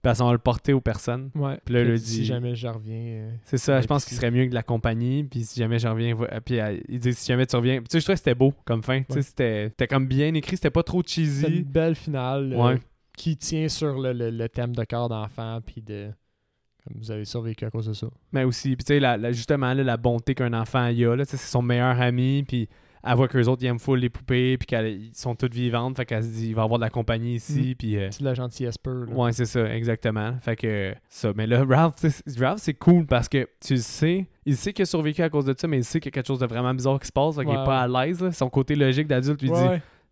Speaker 1: Puis elle va le porter aux personnes.
Speaker 2: Ouais.
Speaker 1: Puis là, elle
Speaker 2: dit,
Speaker 1: dit-
Speaker 2: Si jamais je reviens. euh,
Speaker 1: C'est ça, je pense qu'il serait mieux que de la compagnie. Puis si jamais je reviens. Puis ils disent Si jamais tu reviens. Puis tu sais, je trouvais que c'était beau comme fin. Tu sais. C'était comme bien écrit. C'était pas trop
Speaker 2: C'est une
Speaker 1: cheesy.
Speaker 2: belle finale
Speaker 1: Ouais.
Speaker 2: Qui tient sur le, le- le thème de corps d'enfant. Puis de. Comme vous avez survécu à cause de ça.
Speaker 1: Mais aussi, puis tu sais, la, la- justement, là, la bonté qu'un enfant y a, c'est son meilleur ami, puis elle voit qu'eux autres, ils aiment full les poupées, puis qu'ils sont toutes vivantes, fait qu'elle se dit, il va avoir de la compagnie ici,
Speaker 2: Mm.
Speaker 1: puis... euh,
Speaker 2: C'est de la gentillesse pure. là.
Speaker 1: ouais, c'est ça, exactement. Fait que, ça. Mais là, Ralph, Ralph, c'est cool, parce que tu le sais, il sait qu'il a survécu à cause de ça, mais il sait qu'il y a quelque chose de vraiment bizarre qui se passe, fait qu'il
Speaker 2: Ouais,
Speaker 1: est pas à l'aise. Son côté logique d'adulte lui dit,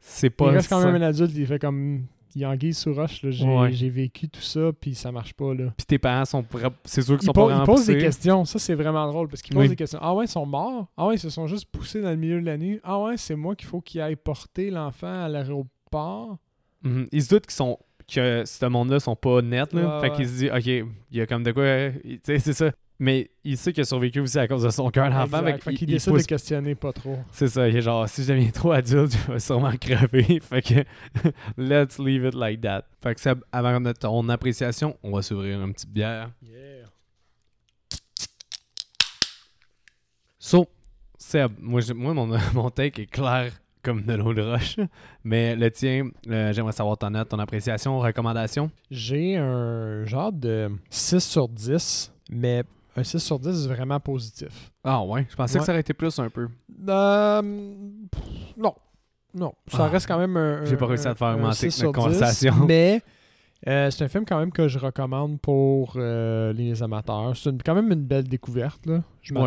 Speaker 1: c'est
Speaker 2: Il
Speaker 1: pas
Speaker 2: reste quand même un adulte. Il fait comme. Il en guise sous roche. là. J'ai
Speaker 1: Ouais.
Speaker 2: vécu tout ça. Puis ça marche pas. là.
Speaker 1: Puis tes parents sont... C'est sûr qu'ils
Speaker 2: Il,
Speaker 1: sont
Speaker 2: po-
Speaker 1: pas
Speaker 2: il
Speaker 1: vraiment
Speaker 2: pose des questions. Ça, c'est vraiment drôle parce qu'il pose
Speaker 1: Oui.
Speaker 2: des questions. Ah ouais, ils sont morts? Ah ouais, ils se sont juste poussés dans le milieu de la nuit? Ah ouais, c'est moi qu'il faut qu'il aille porter l'enfant à l'aéroport.
Speaker 1: Mhm. Ils se doutent qu'ils sont que ce monde-là sont pas nets là.
Speaker 2: Ouais,
Speaker 1: fait
Speaker 2: ouais.
Speaker 1: qu'il se dit OK, il y a comme de quoi euh, tu sais c'est ça. Mais il sait qu'il a survécu aussi à cause de son cœur d'enfant. Fait
Speaker 2: Fait
Speaker 1: il
Speaker 2: décide
Speaker 1: pousse-
Speaker 2: de questionner pas trop.
Speaker 1: C'est ça, il est genre si je deviens trop adulte, je vais sûrement crever. fait que let's leave it like that. Fait que ça, avant de ton appréciation, on va s'ouvrir une petite bière.
Speaker 2: Yeah.
Speaker 1: So, Seb, moi, moi mon, mon take est clair comme de l'eau de roche. Mais le tien, euh, j'aimerais savoir ton note, ton appréciation, recommandation.
Speaker 2: J'ai un genre de 6 sur 10, mais un 6 sur 10 vraiment positif.
Speaker 1: Ah ouais, je pensais
Speaker 2: Ouais.
Speaker 1: que ça aurait été plus un peu.
Speaker 2: Euh, pff, non. Non. Ça
Speaker 1: Ah.
Speaker 2: reste quand même un.
Speaker 1: J'ai pas réussi à te faire augmenter
Speaker 2: 6
Speaker 1: notre
Speaker 2: sur 10,
Speaker 1: conversation.
Speaker 2: Mais euh, c'est un film quand même que je recommande pour euh, les amateurs. C'est quand même une belle découverte. Là. Je
Speaker 1: Ouais.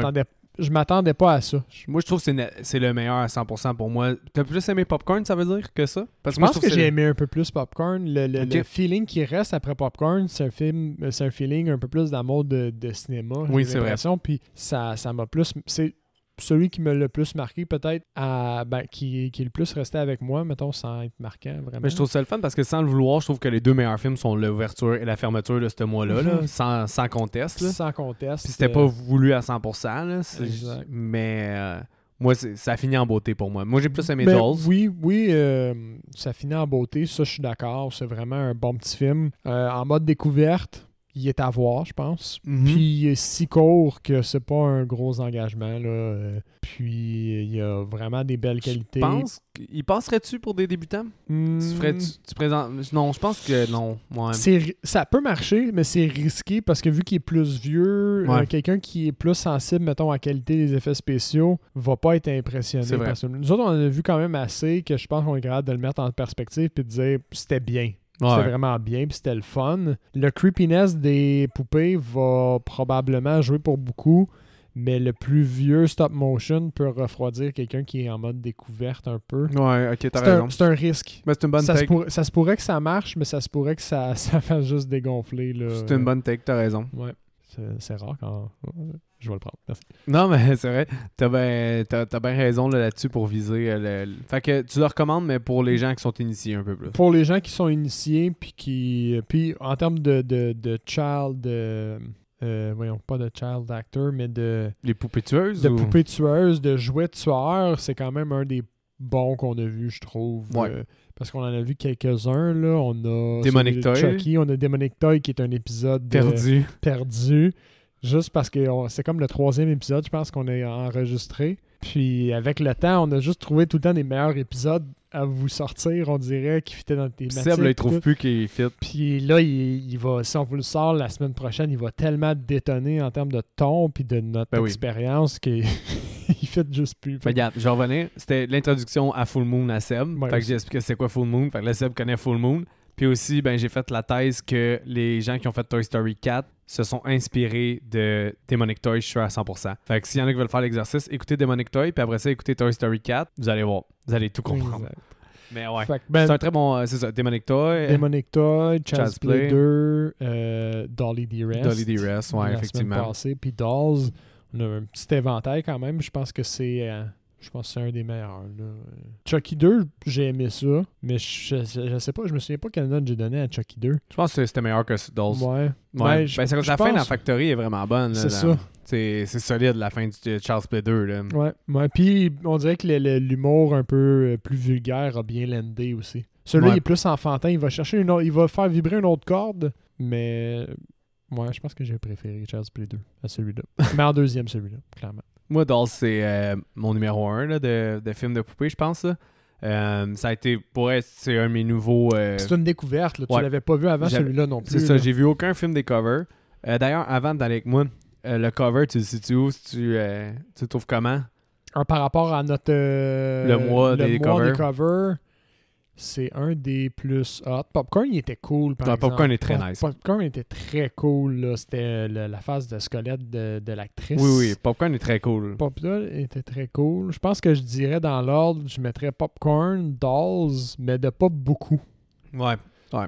Speaker 2: Je m'attendais pas à ça.
Speaker 1: Moi, je trouve que c'est le meilleur à 100% pour moi. T'as plus aimé Popcorn, ça veut dire, que ça? Parce
Speaker 2: Je
Speaker 1: moi,
Speaker 2: pense que j'ai aimé un peu plus Popcorn. Le, le- feeling qui reste après Popcorn, c'est un film, c'est un feeling un peu plus d'amour de, de cinéma.
Speaker 1: Oui, c'est vrai.
Speaker 2: Puis ça, ça m'a plus. C'est celui qui me l'a le plus marqué, peut-être, ben, qui, qui est le plus resté avec moi, mettons, sans être marquant, vraiment.
Speaker 1: Mais je trouve ça le fun parce que sans le vouloir, je trouve que les deux meilleurs films sont l'ouverture et la fermeture de ce mois-là, là,
Speaker 2: Mhm.
Speaker 1: sans, sans conteste. là.
Speaker 2: Sans conteste.
Speaker 1: Puis c'était
Speaker 2: euh,
Speaker 1: pas voulu à 100%, là, c'est-
Speaker 2: Exact.
Speaker 1: mais euh, moi, ça a fini en beauté pour moi. Moi, j'ai plus aimé
Speaker 2: ben,
Speaker 1: Dolls.
Speaker 2: Oui, oui, euh, ça finit en beauté, ça je suis d'accord. C'est vraiment un bon petit film. Euh, en mode découverte, il est à voir, je pense.
Speaker 1: Mhm.
Speaker 2: Puis il est si court que c'est pas un gros engagement. Là. euh, puis il y a vraiment des belles qualités.
Speaker 1: pense qu'il passerait-tu pour des débutants?
Speaker 2: Hmm,
Speaker 1: Tu ferais tu, tu présentes non, je pense que non. Ouais.
Speaker 2: ça peut marcher, mais c'est risqué parce que vu qu'il est plus vieux,
Speaker 1: Ouais.
Speaker 2: euh, quelqu'un qui est plus sensible, mettons, à la qualité des effets spéciaux, va pas être impressionné. Parce que nous autres, on en a vu quand même assez que je pense qu'on est capable de le mettre en perspective puis de dire c'était bien.
Speaker 1: Ouais.
Speaker 2: C'était vraiment bien, puis c'était le fun. Le creepiness des poupées va probablement jouer pour beaucoup, mais le plus vieux stop motion peut refroidir quelqu'un qui est en mode découverte un peu.
Speaker 1: Ouais, ok, t'as
Speaker 2: C'est
Speaker 1: raison.
Speaker 2: un, c'est un risque.
Speaker 1: Mais c'est une bonne
Speaker 2: Ça se,
Speaker 1: take.
Speaker 2: pour- ça se pourrait que ça marche, mais ça se pourrait que ça, ça fasse juste dégonfler.
Speaker 1: C'est une bonne take, t'as raison.
Speaker 2: Ouais. C'est, rare quand. Je vais le prendre. Merci.
Speaker 1: Non, mais c'est vrai. T'as bien t'as, t'as bien raison là, là-dessus pour viser. euh, le, le- Fait que tu le recommandes, mais pour les gens qui sont initiés un peu plus.
Speaker 2: Pour les gens qui sont initiés, puis qui. Puis en termes de, de, de child. euh, euh, voyons, pas de child actor, mais de.
Speaker 1: Les poupées tueuses
Speaker 2: de
Speaker 1: ou-
Speaker 2: poupées tueuses, de jouets tueurs, c'est quand même un des bons qu'on a vu, je trouve.
Speaker 1: Ouais.
Speaker 2: Euh, parce qu'on en a vu quelques-uns, là. On a
Speaker 1: Demonic
Speaker 2: de
Speaker 1: Toy.
Speaker 2: Chucky, on a Demonic Toy qui est un épisode euh,
Speaker 1: perdu.
Speaker 2: perdu. Juste parce que on- c'est comme le troisième épisode, je pense, qu'on a enregistré. Puis avec le temps, on a juste trouvé tout le temps des meilleurs épisodes à vous sortir, on dirait, qui fitaient dans tes.
Speaker 1: Seb, là, il
Speaker 2: tout.
Speaker 1: trouve plus qu'il fit.
Speaker 2: Puis là, il, il va, si on vous le sort la semaine prochaine, il va tellement détonner en termes de ton puis de notre
Speaker 1: Ben
Speaker 2: expérience il fait juste plus.
Speaker 1: Fait regarde, je revenir. C'était l'introduction à Full Moon à Seb.
Speaker 2: Ouais,
Speaker 1: fait que j'ai expliqué c'est quoi Full Moon. Fait que là, Seb connaît Full Moon. Puis aussi, ben, j'ai fait la thèse que les gens qui ont fait Toy Story 4 se sont inspirés de Demonic Toy, je suis à 100%. Fait que s'il y en a qui veulent faire l'exercice, écoutez Demonic Toy, puis après ça, écoutez Toy Story 4. Vous allez voir. Vous allez tout comprendre.
Speaker 2: Exact.
Speaker 1: Mais ouais.
Speaker 2: Ben,
Speaker 1: c'est un très bon. euh, c'est ça, Demonic Toy.
Speaker 2: Demonic Toy,
Speaker 1: Child's
Speaker 2: Child's
Speaker 1: Play.
Speaker 2: Play 2, euh, Dolly D. Rest.
Speaker 1: Dolly D. Rest, ouais,
Speaker 2: la
Speaker 1: effectivement.
Speaker 2: Passée, puis Dolls, on a un petit éventail quand même. Je pense que c'est euh, je pense que c'est un des meilleurs. là. Chucky 2, j'ai aimé ça, mais je, je, je sais pas, je me souviens pas quelle note j'ai donné à Chucky 2.
Speaker 1: Je pense que c'était meilleur que Dolls.
Speaker 2: Ouais.
Speaker 1: Ouais.
Speaker 2: Ben, je-
Speaker 1: Ben, c'est la fin de la Factory est vraiment bonne.
Speaker 2: C'est ça.
Speaker 1: C'est solide la fin du Charles Play 2. Là.
Speaker 2: Ouais, ouais. Puis on dirait que l'humour un peu euh, plus vulgaire a bien landé aussi. Celui-là,
Speaker 1: Ouais.
Speaker 2: est plus enfantin. Il va chercher une autre, il va faire vibrer une autre corde, mais ouais, je pense que j'ai préféré Child's Play 2 à celui-là. mais en deuxième, celui-là, clairement.
Speaker 1: Moi, Dolls, c'est euh, mon numéro 1 de, de film de poupée, je pense. là. Euh, ça a été, pour être, c'est un de mes nouveaux. euh,
Speaker 2: C'est une découverte. Là. Tu
Speaker 1: ouais.
Speaker 2: l'avais pas vu avant celui-là non plus.
Speaker 1: c'est ça,
Speaker 2: là.
Speaker 1: j'ai vu aucun film des covers. D'ailleurs, avant d'aller avec moi, le cover, tu le situes où? Si tu, tu le trouves comment?
Speaker 2: Un par rapport à notre. euh,
Speaker 1: Le mois des covers.
Speaker 2: covers, c'est un des plus hot. Popcorn, il était cool. Par
Speaker 1: Ouais,
Speaker 2: exemple.
Speaker 1: Popcorn est très
Speaker 2: Pop-
Speaker 1: nice.
Speaker 2: Popcorn était très cool. là. C'était euh, la phase de squelette de, de l'actrice.
Speaker 1: Oui, oui, Popcorn est très cool.
Speaker 2: Popcorn était très cool. Je pense que je dirais dans l'ordre, je mettrais Popcorn, Dolls, mais de pas beaucoup.
Speaker 1: Ouais.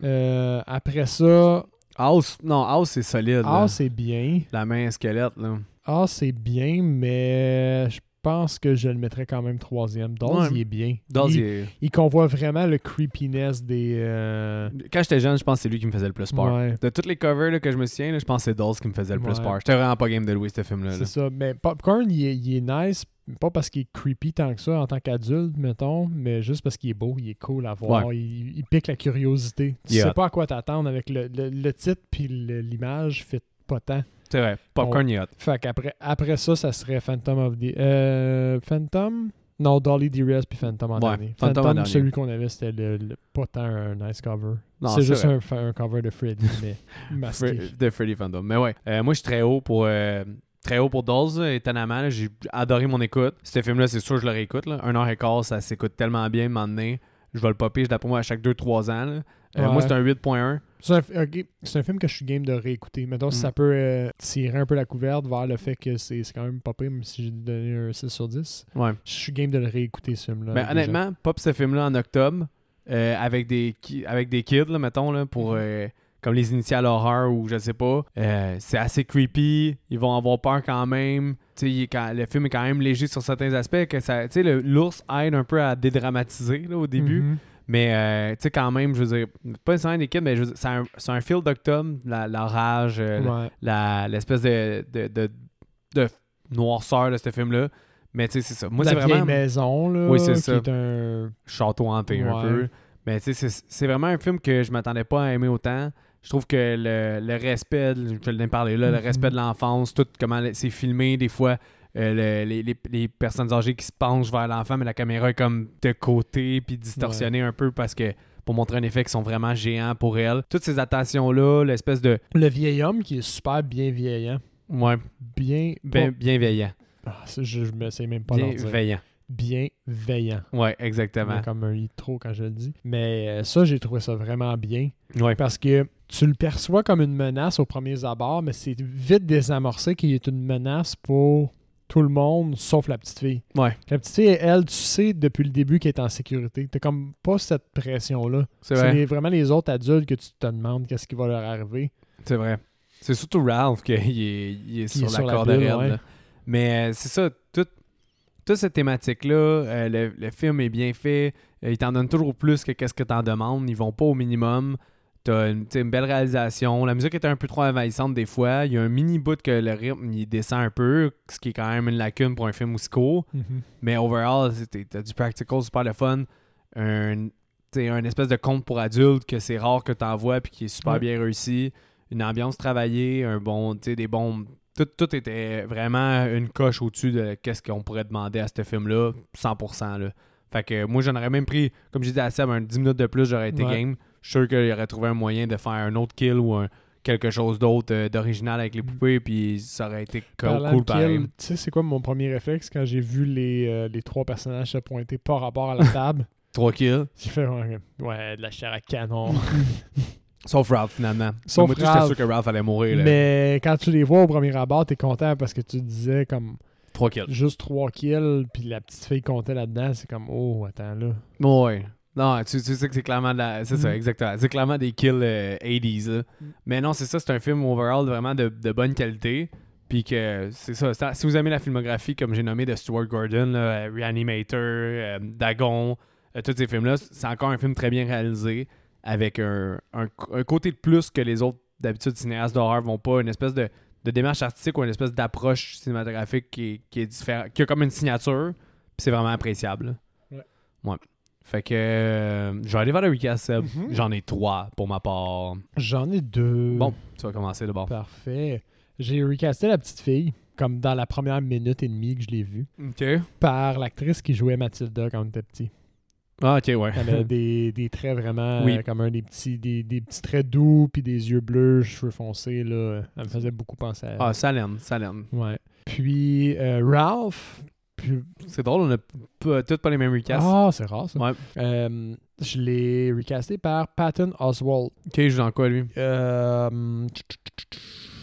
Speaker 2: Euh, après ça,
Speaker 1: House, non, House, c'est solide.
Speaker 2: Ah,
Speaker 1: là.
Speaker 2: c'est bien.
Speaker 1: La main squelette, là.
Speaker 2: Ah, c'est bien, mais je pense que je le mettrais quand même troisième.
Speaker 1: Ouais.
Speaker 2: il est bien.
Speaker 1: Dolls,
Speaker 2: il,
Speaker 1: est-
Speaker 2: il convoit vraiment le creepiness des. euh,
Speaker 1: Quand j'étais jeune, je pense que c'est lui qui me faisait le plus peur.
Speaker 2: Ouais.
Speaker 1: De toutes les covers là, que je me souviens, là, je pense que c'est Dolls qui me faisait le plus
Speaker 2: Ouais.
Speaker 1: peur. J'étais vraiment pas game de louer ce film-là. là.
Speaker 2: C'est ça. Mais Popcorn, il est, il est nice. Pas parce qu'il est creepy tant que ça en tant qu'adulte, mettons, mais juste parce qu'il est beau, il est cool à voir. Il, il pique la curiosité. Tu sais pas à quoi t'attendre avec le, le, le titre puis l'image fait pas tant.
Speaker 1: C'est vrai. Popcorn, est hot.
Speaker 2: Fait qu'après après ça, ça serait Phantom of the. Euh, Phantom? Non, Dolly D-Rest puis Phantom en
Speaker 1: Ouais,
Speaker 2: dernier.
Speaker 1: Phantom
Speaker 2: Phantom, celui qu'on avait, c'était le, le- pas tant un nice cover. C'est juste un, cover de Freddy, mais masqué.
Speaker 1: De Freddy Phantom. Mais ouais, euh, moi je suis très haut pour euh, très haut pour Dolls, là, étonnamment. J'ai adoré mon écoute. Ce film-là, c'est sûr que je le réécoute. Là. Un heure et quart, ça s'écoute tellement bien, donné. Je vais le popper, je d'après moi, à chaque 2-3 ans. Euh,
Speaker 2: Ouais.
Speaker 1: Moi, c'est un 8.1.
Speaker 2: C'est un, un film que je suis game de réécouter. Mettons, si
Speaker 1: Mm.
Speaker 2: ça peut euh, tirer un peu la couverte vers le fait que c'est quand même pas pire, même si j'ai donné un 6 sur 10.
Speaker 1: Ouais.
Speaker 2: Je suis game de le réécouter, ce film-là.
Speaker 1: Ben, honnêtement, pop ce film-là en octobre euh, avec, des, avec des kids, là, mettons, là, pour
Speaker 2: Mhm.
Speaker 1: euh, comme les initiales horreur ou je sais pas. Euh, c'est assez creepy. Ils vont avoir peur quand même. Est quand- le film est quand même léger sur certains aspects. que ça, L'ours aide un peu à dédramatiser là, au début.
Speaker 2: Mhm.
Speaker 1: Mais euh, tu sais, quand même, je veux dire, pas nécessairement des kids, mais c'est un, un feel d'octobre, la, la rage, euh,
Speaker 2: Ouais.
Speaker 1: l'espèce de, de, de, de noirceur de ce film-là. Mais tu sais, c'est ça. Moi, c'est vraiment
Speaker 2: maison, là,
Speaker 1: Oui, c'est
Speaker 2: qui
Speaker 1: ça.
Speaker 2: est un...
Speaker 1: château hanté un peu. Mais tu sais, c'est- vraiment un film que je m'attendais pas à aimer autant. Je trouve que le, le respect, je vais parler là, le
Speaker 2: Mhm.
Speaker 1: respect de l'enfance, tout comment c'est filmé, des fois, euh, le- les, les- les personnes âgées qui se penchent vers l'enfant, mais la caméra est comme de côté, puis distorsionnée un peu parce que pour montrer un effet qui sont vraiment géants pour elle. Toutes ces attentions-là, l'espèce de.
Speaker 2: Le vieil homme qui est super bien vieillant.
Speaker 1: Ouais,
Speaker 2: Bien...
Speaker 1: bien,
Speaker 2: pas-
Speaker 1: bienveillant.
Speaker 2: Ah, je, me sais même pas dire.
Speaker 1: Bienveillant.
Speaker 2: Bienveillant.
Speaker 1: Ouais, exactement.
Speaker 2: comme un i trop quand je le dis. Mais euh, ça, j'ai trouvé ça vraiment bien.
Speaker 1: Ouais.
Speaker 2: Parce que tu le perçois comme une menace aux premiers abords, mais c'est vite désamorcé qu'il est une menace pour tout le monde, sauf la petite fille.
Speaker 1: Ouais,
Speaker 2: La petite fille, elle, tu sais depuis le début qu'elle est en sécurité. T'as comme pas cette pression-là.
Speaker 1: c'est
Speaker 2: C'est
Speaker 1: vrai.
Speaker 2: les- vraiment les autres adultes que tu te demandes qu'est-ce qui va leur arriver.
Speaker 1: C'est vrai. C'est surtout Ralph qui est, il est sur,
Speaker 2: est sur
Speaker 1: la
Speaker 2: la
Speaker 1: corde
Speaker 2: bulle, ouais.
Speaker 1: Mais euh, c'est ça, tout- toute cette thématique-là, euh, le, le film est bien fait. Euh, il t'en donne toujours plus que qu'est-ce que t'en demandes. Ils vont pas au minimum. T'as une, une belle réalisation. La musique est un peu trop envahissante des fois. Il y a un mini bout que le rythme il descend un peu, ce qui est quand même une lacune pour un film aussi court. Mais overall, t'as du practical super le fun. Un, un espèce de conte pour adultes que c'est rare que t'en vois puis qui est super
Speaker 2: Ouais.
Speaker 1: bien réussi. Une ambiance travaillée, un bon, des bons. Tout, tout était vraiment une coche au-dessus de qu'est-ce qu'on pourrait demander à ce film-là, 100%. Là. Fait que moi, j'en aurais même pris, comme j'ai dit à Seb, un 10 minutes de plus, j'aurais été
Speaker 2: Ouais.
Speaker 1: game. Je suis sûr qu'il aurait trouvé un moyen de faire un autre kill ou un- quelque chose d'autre euh, d'original avec les
Speaker 2: Mm.
Speaker 1: poupées, puis ça aurait été
Speaker 2: Parlant
Speaker 1: cool pareil.
Speaker 2: Tu sais, c'est quoi mon premier réflexe quand j'ai vu les, euh, les trois personnages se pointer par rapport à la table?
Speaker 1: Trois kills?
Speaker 2: J'ai fait ouais, ouais, de la chair à canon.
Speaker 1: Sauf Ralph, finalement.
Speaker 2: Sauf
Speaker 1: moi, j'étais sûr que Ralph allait mourir. Là.
Speaker 2: Mais quand tu les vois au premier abord, t'es content parce que tu te disais comme
Speaker 1: Trois kills.
Speaker 2: juste trois kills, puis la petite fille comptait là-dedans. C'est comme, oh, attends là.
Speaker 1: Ouais. Non, tu, tu sais que c'est clairement de la... C'est ça,
Speaker 2: Mm.
Speaker 1: exactement. C'est clairement des kills euh, 80s. là. Mais non, c'est ça, c'est un film overall vraiment de, de bonne qualité. Puis que c'est ça. Si vous aimez la filmographie, comme j'ai nommé de Stuart Gordon, là, euh, Reanimator, euh, Dagon, euh, tous ces films-là, c'est encore un film très bien réalisé avec un, un- un côté de plus que les autres, d'habitude, cinéastes d'horreur vont pas. Une espèce de, de démarche artistique ou une espèce d'approche cinématographique qui est, qui est différent, qui a comme une signature. Puis c'est vraiment appréciable. là.
Speaker 2: Ouais.
Speaker 1: Ouais. Fait que euh, je vais aller vers le recast, Seb.
Speaker 2: Mhm.
Speaker 1: J'en ai trois pour ma part.
Speaker 2: J'en ai deux.
Speaker 1: Bon, tu vas commencer d'abord.
Speaker 2: Parfait. J'ai recasté la petite fille, comme dans la première minute et demie que je l'ai vue,
Speaker 1: Ok.
Speaker 2: par l'actrice qui jouait Mathilda quand on était petit.
Speaker 1: Ah, ok, ouais.
Speaker 2: Elle avait des, des traits vraiment
Speaker 1: Oui.
Speaker 2: euh, comme un des petits, des, des petits traits doux, puis des yeux bleus, cheveux foncés. Là. Elle me faisait beaucoup penser à elle.
Speaker 1: Ah, Salem, Salem.
Speaker 2: Ouais. Puis euh, Ralph.
Speaker 1: C'est drôle, on a toutes pas les mêmes recasts.
Speaker 2: Ah, c'est rare ça.
Speaker 1: Ouais.
Speaker 2: Euh, je l'ai recasté par Patton Oswald.
Speaker 1: Ok, je joue dans quoi, lui?
Speaker 2: Euh,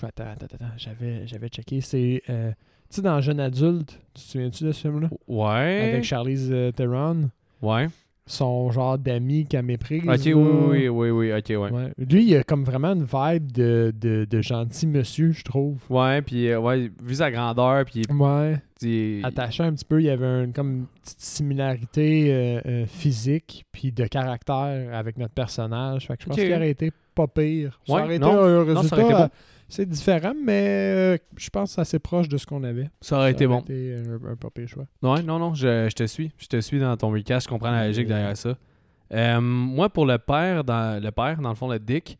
Speaker 2: Attends, attends, attends. J'avais, j'avais checké. C'est. euh, tu sais, dans Jeune adulte, tu te souviens-tu de ce film-là?
Speaker 1: Ouais.
Speaker 2: Avec Charlize euh, Theron?
Speaker 1: Ouais.
Speaker 2: Son genre d'ami qu'elle méprise.
Speaker 1: Ok, oui, oui, oui, oui, ok, ouais. Ouais,
Speaker 2: Ouais. Lui, il a comme vraiment une vibe de, de, de gentil monsieur, je trouve.
Speaker 1: puis, euh, ouais, vu sa grandeur, puis
Speaker 2: Ouais. Attaché un petit peu, il y avait une, comme une petite similarité euh, euh, physique puis de caractère avec notre personnage. Fait que je pense qu'il aurait été pas pire. Ça
Speaker 1: Ouais,
Speaker 2: aurait été
Speaker 1: non.
Speaker 2: un
Speaker 1: Non, ça
Speaker 2: résultat.
Speaker 1: aurait été bon.
Speaker 2: C'est différent, mais euh, je pense que c'est assez proche de ce qu'on avait.
Speaker 1: ça aurait été bon.
Speaker 2: été un, un pas pire choix.
Speaker 1: Ouais, non, non, je, je te suis. Je te suis dans ton recast. Je comprends la logique derrière ça. Euh, moi, pour le père, dans le père, dans le fond, le Dick,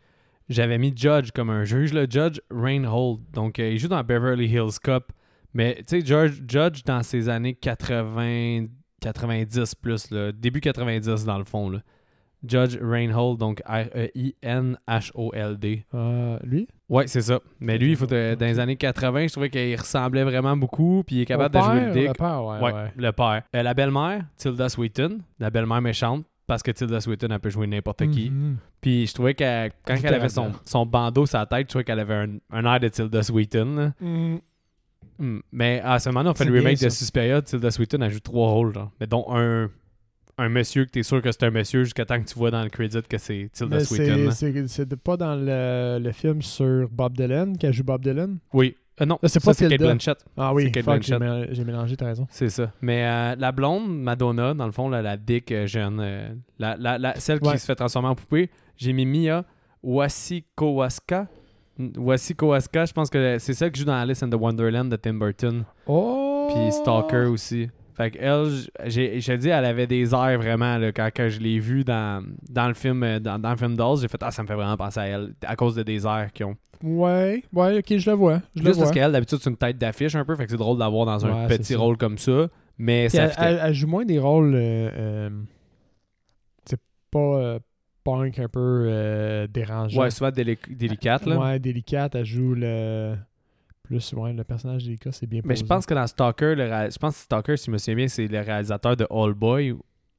Speaker 1: j'avais mis Judge comme un juge, le Judge Reinhold. Donc, euh, il joue dans Beverly Hills Cop. Mais, tu sais, Judge, Judge, dans ses années 90, 90 plus, là, début 90 dans le fond. Là. Judge Reinhold, donc E R-E-I-N-H-O-L-D.
Speaker 2: Euh, lui?
Speaker 1: Ouais, c'est ça. Mais lui, il faut te- dans les années 80, je trouvais qu'il ressemblait vraiment beaucoup, puis il est capable de jouer le dick.
Speaker 2: Le père, ouais.
Speaker 1: Ouais,
Speaker 2: ouais.
Speaker 1: le père. Euh, la belle-mère, Tilda Swinton, la belle-mère méchante, parce que Tilda Swinton, elle peut jouer n'importe qui.
Speaker 2: Mhm.
Speaker 1: Puis je trouvais que quand elle avait son, son bandeau sur la tête, je trouvais qu'elle avait un, un air de Tilda Swinton. là.
Speaker 2: Mhm.
Speaker 1: Hmm. Mais à ce moment-là, on fait le remake
Speaker 2: bien,
Speaker 1: de. Suspiria. Tilda Swinton, elle joue trois rôles. Genre. Mais dont un, un monsieur que t'es sûr que c'est un monsieur jusqu'à temps que tu vois dans le credit que c'est Tilda Swinton.
Speaker 2: c'est- pas dans le, le film sur Bob Dylan, qu'elle joue Bob Dylan?
Speaker 1: Oui. Euh, non,
Speaker 2: Là, c'est pas
Speaker 1: Kate. Blanchett.
Speaker 2: Ah oui, j'ai mélangé, t'as raison.
Speaker 1: C'est ça. Mais euh, la blonde, Madonna, dans le fond, là, la dick euh, jeune, euh, la, la- la- celle qui se fait transformer en poupée, j'ai mis Mia Wasikowska. Wasikowska, je pense que c'est celle qui joue dans Alice in the Wonderland de Tim Burton.
Speaker 2: Oh!
Speaker 1: Puis Stalker aussi. Fait que elle, je te dis, elle avait des airs vraiment là, quand, quand je l'ai vue dans, dans le film euh, dans, dans le film Dolls, j'ai fait ah ça me fait vraiment penser à elle à cause de des airs qu'ils ont.
Speaker 2: Ouais, ouais, ok, je le vois. Je le
Speaker 1: Juste
Speaker 2: vois.
Speaker 1: parce qu'elle d'habitude c'est une tête d'affiche un peu, fait que c'est drôle d'avoir dans un
Speaker 2: Ouais,
Speaker 1: petit
Speaker 2: ça.
Speaker 1: rôle comme ça, mais ça
Speaker 2: elle, elle- elle joue moins des rôles. euh, euh, c'est pas euh, punk un peu dérangeant.
Speaker 1: Ouais, souvent déli- délicate là.
Speaker 2: Ouais, délicate. Elle joue le. Plus, ouais, le personnage délicat, c'est bien
Speaker 1: Mais je
Speaker 2: posé.
Speaker 1: pense que dans Stalker, le je pense que Stalker, si je me souviens bien, c'est le réalisateur de All Boy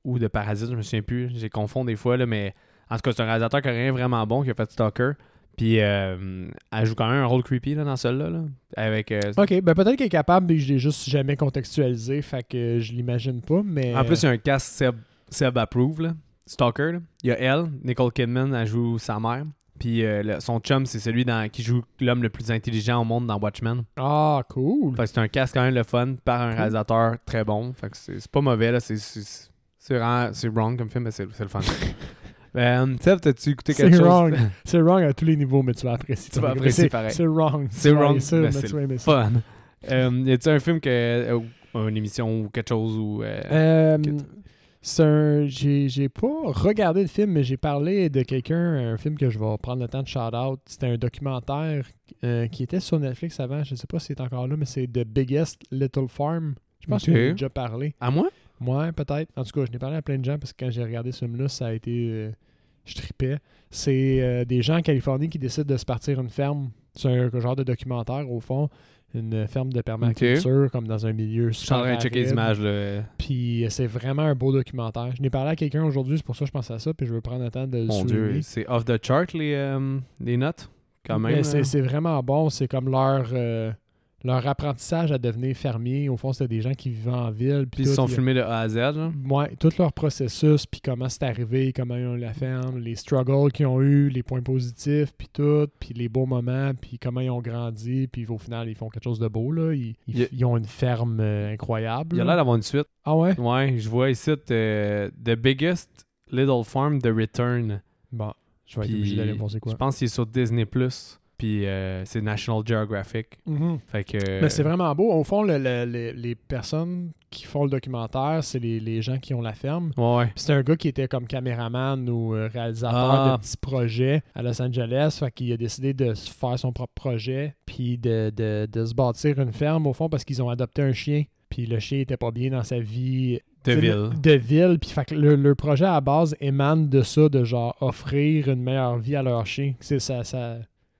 Speaker 1: ou, de Parasite, je me souviens plus. J'ai confonds des fois, là, mais en tout cas, c'est un réalisateur qui a rien vraiment bon qui a fait Stalker. Puis euh, elle joue quand même un rôle creepy là, dans celui-là. Là, avec, euh,
Speaker 2: Ok, ben peut-être qu'elle est capable, mais je l'ai juste jamais contextualisé, fait que je l'imagine pas, mais...
Speaker 1: En plus, il y a un cast Seb, Seb Approve, là. Stalker. là. Il y a elle, Nicole Kidman, elle joue sa mère. Puis euh, le- son chum, c'est celui dans, qui joue l'homme le plus intelligent au monde dans Watchmen.
Speaker 2: Ah, cool!
Speaker 1: Fait que c'est un cast quand même le fun par un
Speaker 2: Cool.
Speaker 1: réalisateur très bon. Fait que c'est c'est pas mauvais, là. C'est- C'est c'est vraiment- c'est wrong comme film, mais c'est c'est le fun. euh, Seb, t'as-tu écouté
Speaker 2: C'est
Speaker 1: quelque chose?
Speaker 2: wrong. C'est wrong à tous les niveaux, mais tu vas apprécier.
Speaker 1: Tu vas apprécier
Speaker 2: c'est-
Speaker 1: pareil.
Speaker 2: C'est wrong.
Speaker 1: C'est
Speaker 2: Tu vas
Speaker 1: wrong,
Speaker 2: aimer ça,
Speaker 1: mais
Speaker 2: mais
Speaker 1: c'est
Speaker 2: tu vas aimer ça.
Speaker 1: fun. Euh, y a-tu un film que. euh, ou une émission ou quelque chose où. euh,
Speaker 2: Euh, un. J'ai pas regardé le film, mais j'ai parlé de quelqu'un, un film que je vais prendre le temps de shout out. C'était un documentaire euh, qui était sur Netflix avant. Je sais pas si c'est encore là, mais c'est The Biggest Little Farm. Je pense
Speaker 1: Ok.
Speaker 2: que j'ai déjà parlé.
Speaker 1: À moi?
Speaker 2: Ouais, peut-être. En tout cas, je n'ai parlé à plein de gens parce que quand j'ai regardé ce film-là, ça a été. euh, je tripais. C'est euh, des gens en Californie qui décident de se partir une ferme. C'est un genre de documentaire, au fond. Une ferme de permaculture, comme dans un milieu
Speaker 1: Je suis en
Speaker 2: super
Speaker 1: train de checker les images. Là.
Speaker 2: Puis euh, c'est vraiment un beau documentaire. Je n'ai parlé à quelqu'un aujourd'hui, c'est pour ça que je pense à ça, puis je veux prendre le temps de le
Speaker 1: Mon
Speaker 2: souligner.
Speaker 1: Dieu, c'est off the chart les, euh, les notes, quand même.
Speaker 2: C'est c'est vraiment bon. C'est comme leur, euh, leur apprentissage à devenir fermier. Au fond, c'était des gens qui vivaient en ville.
Speaker 1: Puis ils se sont
Speaker 2: Il
Speaker 1: filmés de A à Z. Là.
Speaker 2: Ouais, tout leur processus, puis comment c'est arrivé, comment ils ont eu la ferme, les struggles qu'ils ont eu, les points positifs, puis tout, puis les beaux moments, puis comment ils ont grandi, puis au final, ils font quelque chose de beau, là. Ils, ils-
Speaker 1: Il y a-
Speaker 2: ils ont une ferme euh, incroyable.
Speaker 1: Il y a
Speaker 2: là.
Speaker 1: l'air d'avoir une suite.
Speaker 2: Ah ouais?
Speaker 1: Ouais, je vois ici euh, The Biggest Little Farm The Return.
Speaker 2: Bon, je vais être obligé d'aller voir c'est
Speaker 1: Je
Speaker 2: quoi.
Speaker 1: pense qu'il est sur Disney Plus. Puis euh, c'est National Geographic.
Speaker 2: Mhm.
Speaker 1: Fait que.
Speaker 2: Mais c'est vraiment beau. Au fond, le- le- le- les personnes qui font le documentaire, c'est les, les gens qui ont la ferme.
Speaker 1: Ouais,
Speaker 2: C'est un gars qui était comme caméraman ou euh, réalisateur
Speaker 1: Ah.
Speaker 2: de petits projets à Los Angeles. Fait qu'il a décidé de faire son propre projet, puis de, de- de se bâtir une ferme au fond parce qu'ils ont adopté un chien. Puis le chien était pas bien dans sa vie
Speaker 1: De ville.
Speaker 2: De ville. Puis fait que le, le projet à la base émane de ça, de genre offrir une meilleure vie à leur chien. C'est ça, ça,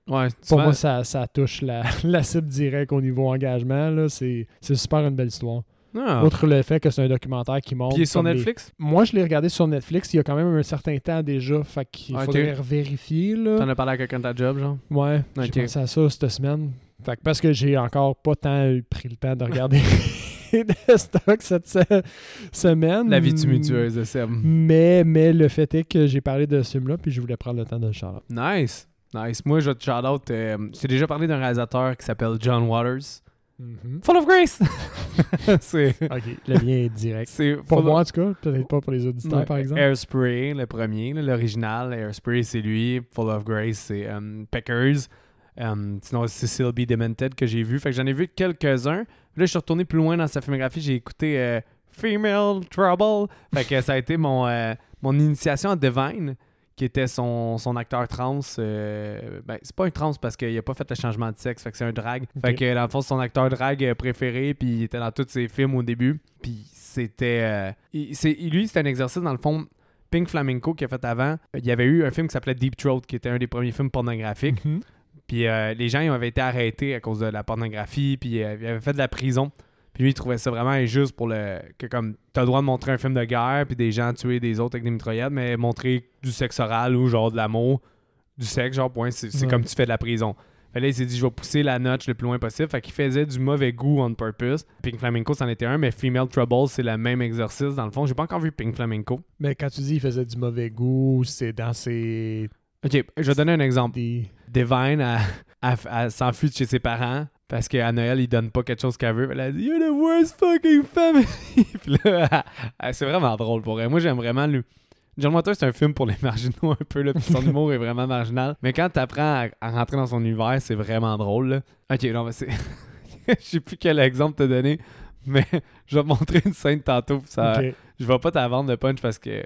Speaker 1: Ouais,
Speaker 2: pour moi, ça, ça touche la, la cible directe au niveau engagement. là. C'est c'est super une belle histoire.
Speaker 1: Ah.
Speaker 2: Outre le fait que c'est un documentaire qui montre.
Speaker 1: Puis il est sur
Speaker 2: les-
Speaker 1: Netflix?
Speaker 2: Moi, je l'ai regardé sur Netflix il y a quand même un certain temps déjà. Fait qu'il
Speaker 1: Ok.
Speaker 2: faudrait vérifier. Là.
Speaker 1: T'en as parlé à quelqu'un de ta job, genre?
Speaker 2: Ouais,
Speaker 1: Ok.
Speaker 2: j'ai pensé à ça cette semaine. Fait que parce que j'ai encore pas tant pris le temps de regarder de stock cette se- semaine.
Speaker 1: La vie tumultueuse de Seb.
Speaker 2: Mais, mais le fait est que j'ai parlé de ce film-là, puis je voulais prendre le temps de le shout
Speaker 1: Nice. Nice. Moi, je te shout out. euh, J'ai déjà parlé d'un réalisateur qui s'appelle John Waters. Full of Grace.
Speaker 2: Ok, le lien est direct.
Speaker 1: C'est
Speaker 2: Pour moi,
Speaker 1: of-
Speaker 2: en tout cas, peut-être pas pour les auditeurs,
Speaker 1: Ouais.
Speaker 2: par exemple.
Speaker 1: Airspray, le premier, l'original. Airspray, c'est lui. Full of Grace, c'est euh, Peckers. Euh, sinon, c'est Cecil B. Demented que j'ai vu. Fait que j'en ai vu quelques-uns. Là, je suis retourné plus loin dans sa filmographie. J'ai écouté euh, Female Trouble. Fait que ça a été mon, euh, mon initiation à Divine, qui était son, son acteur trans. euh, ben, c'est pas un trans parce qu'il a pas fait le changement de sexe. Fait que c'est un drag. Fait que dans le fond, c'est son acteur drag préféré. Puis il était dans tous ses films au début. Puis c'était. euh, lui, c'était un exercice, dans le fond. Pink Flamenco qui a fait avant, il y avait eu un film qui s'appelait Deep Throat, qui était un des premiers films pornographiques.
Speaker 2: Mhm.
Speaker 1: Puis euh, les gens ils avaient été arrêtés à cause de la pornographie, puis ils avaient fait de la prison. Puis lui, il trouvait ça vraiment injuste pour le. que comme t'as le droit de montrer un film de guerre, puis des gens tuer des autres avec des mitraillettes, mais montrer du sexe oral ou genre de l'amour, du sexe, genre, point, c'est
Speaker 2: Ouais.
Speaker 1: comme tu fais de la prison. Fait là, il s'est dit, je vais pousser la notch le plus loin possible. Fait qu'il faisait du mauvais goût on purpose. Pink Flamenco, c'en était un, mais Female Trouble, c'est le même exercice. Dans le fond, j'ai pas encore vu Pink Flamenco.
Speaker 2: Mais quand tu dis il faisait du mauvais goût, c'est dans ses.
Speaker 1: Ok, je vais donner un exemple.
Speaker 2: des-
Speaker 1: Divine, elle, elle- elle s'enfuit de chez ses parents parce qu'à Noël, ils donnent pas quelque chose qu'elle veut. Elle a dit You're the worst fucking family. Puis là, c'est vraiment drôle pour elle. Moi, j'aime vraiment le. John Waters, c'est un film pour les marginaux un peu, là, puis son humour est vraiment marginal. Mais quand t'apprends à, à rentrer dans son univers, c'est vraiment drôle. Là. Ok, non, mais c'est. Je sais plus quel exemple te donner, mais je vais te montrer une scène tantôt. Ça, je vais pas t'avendre le punch parce que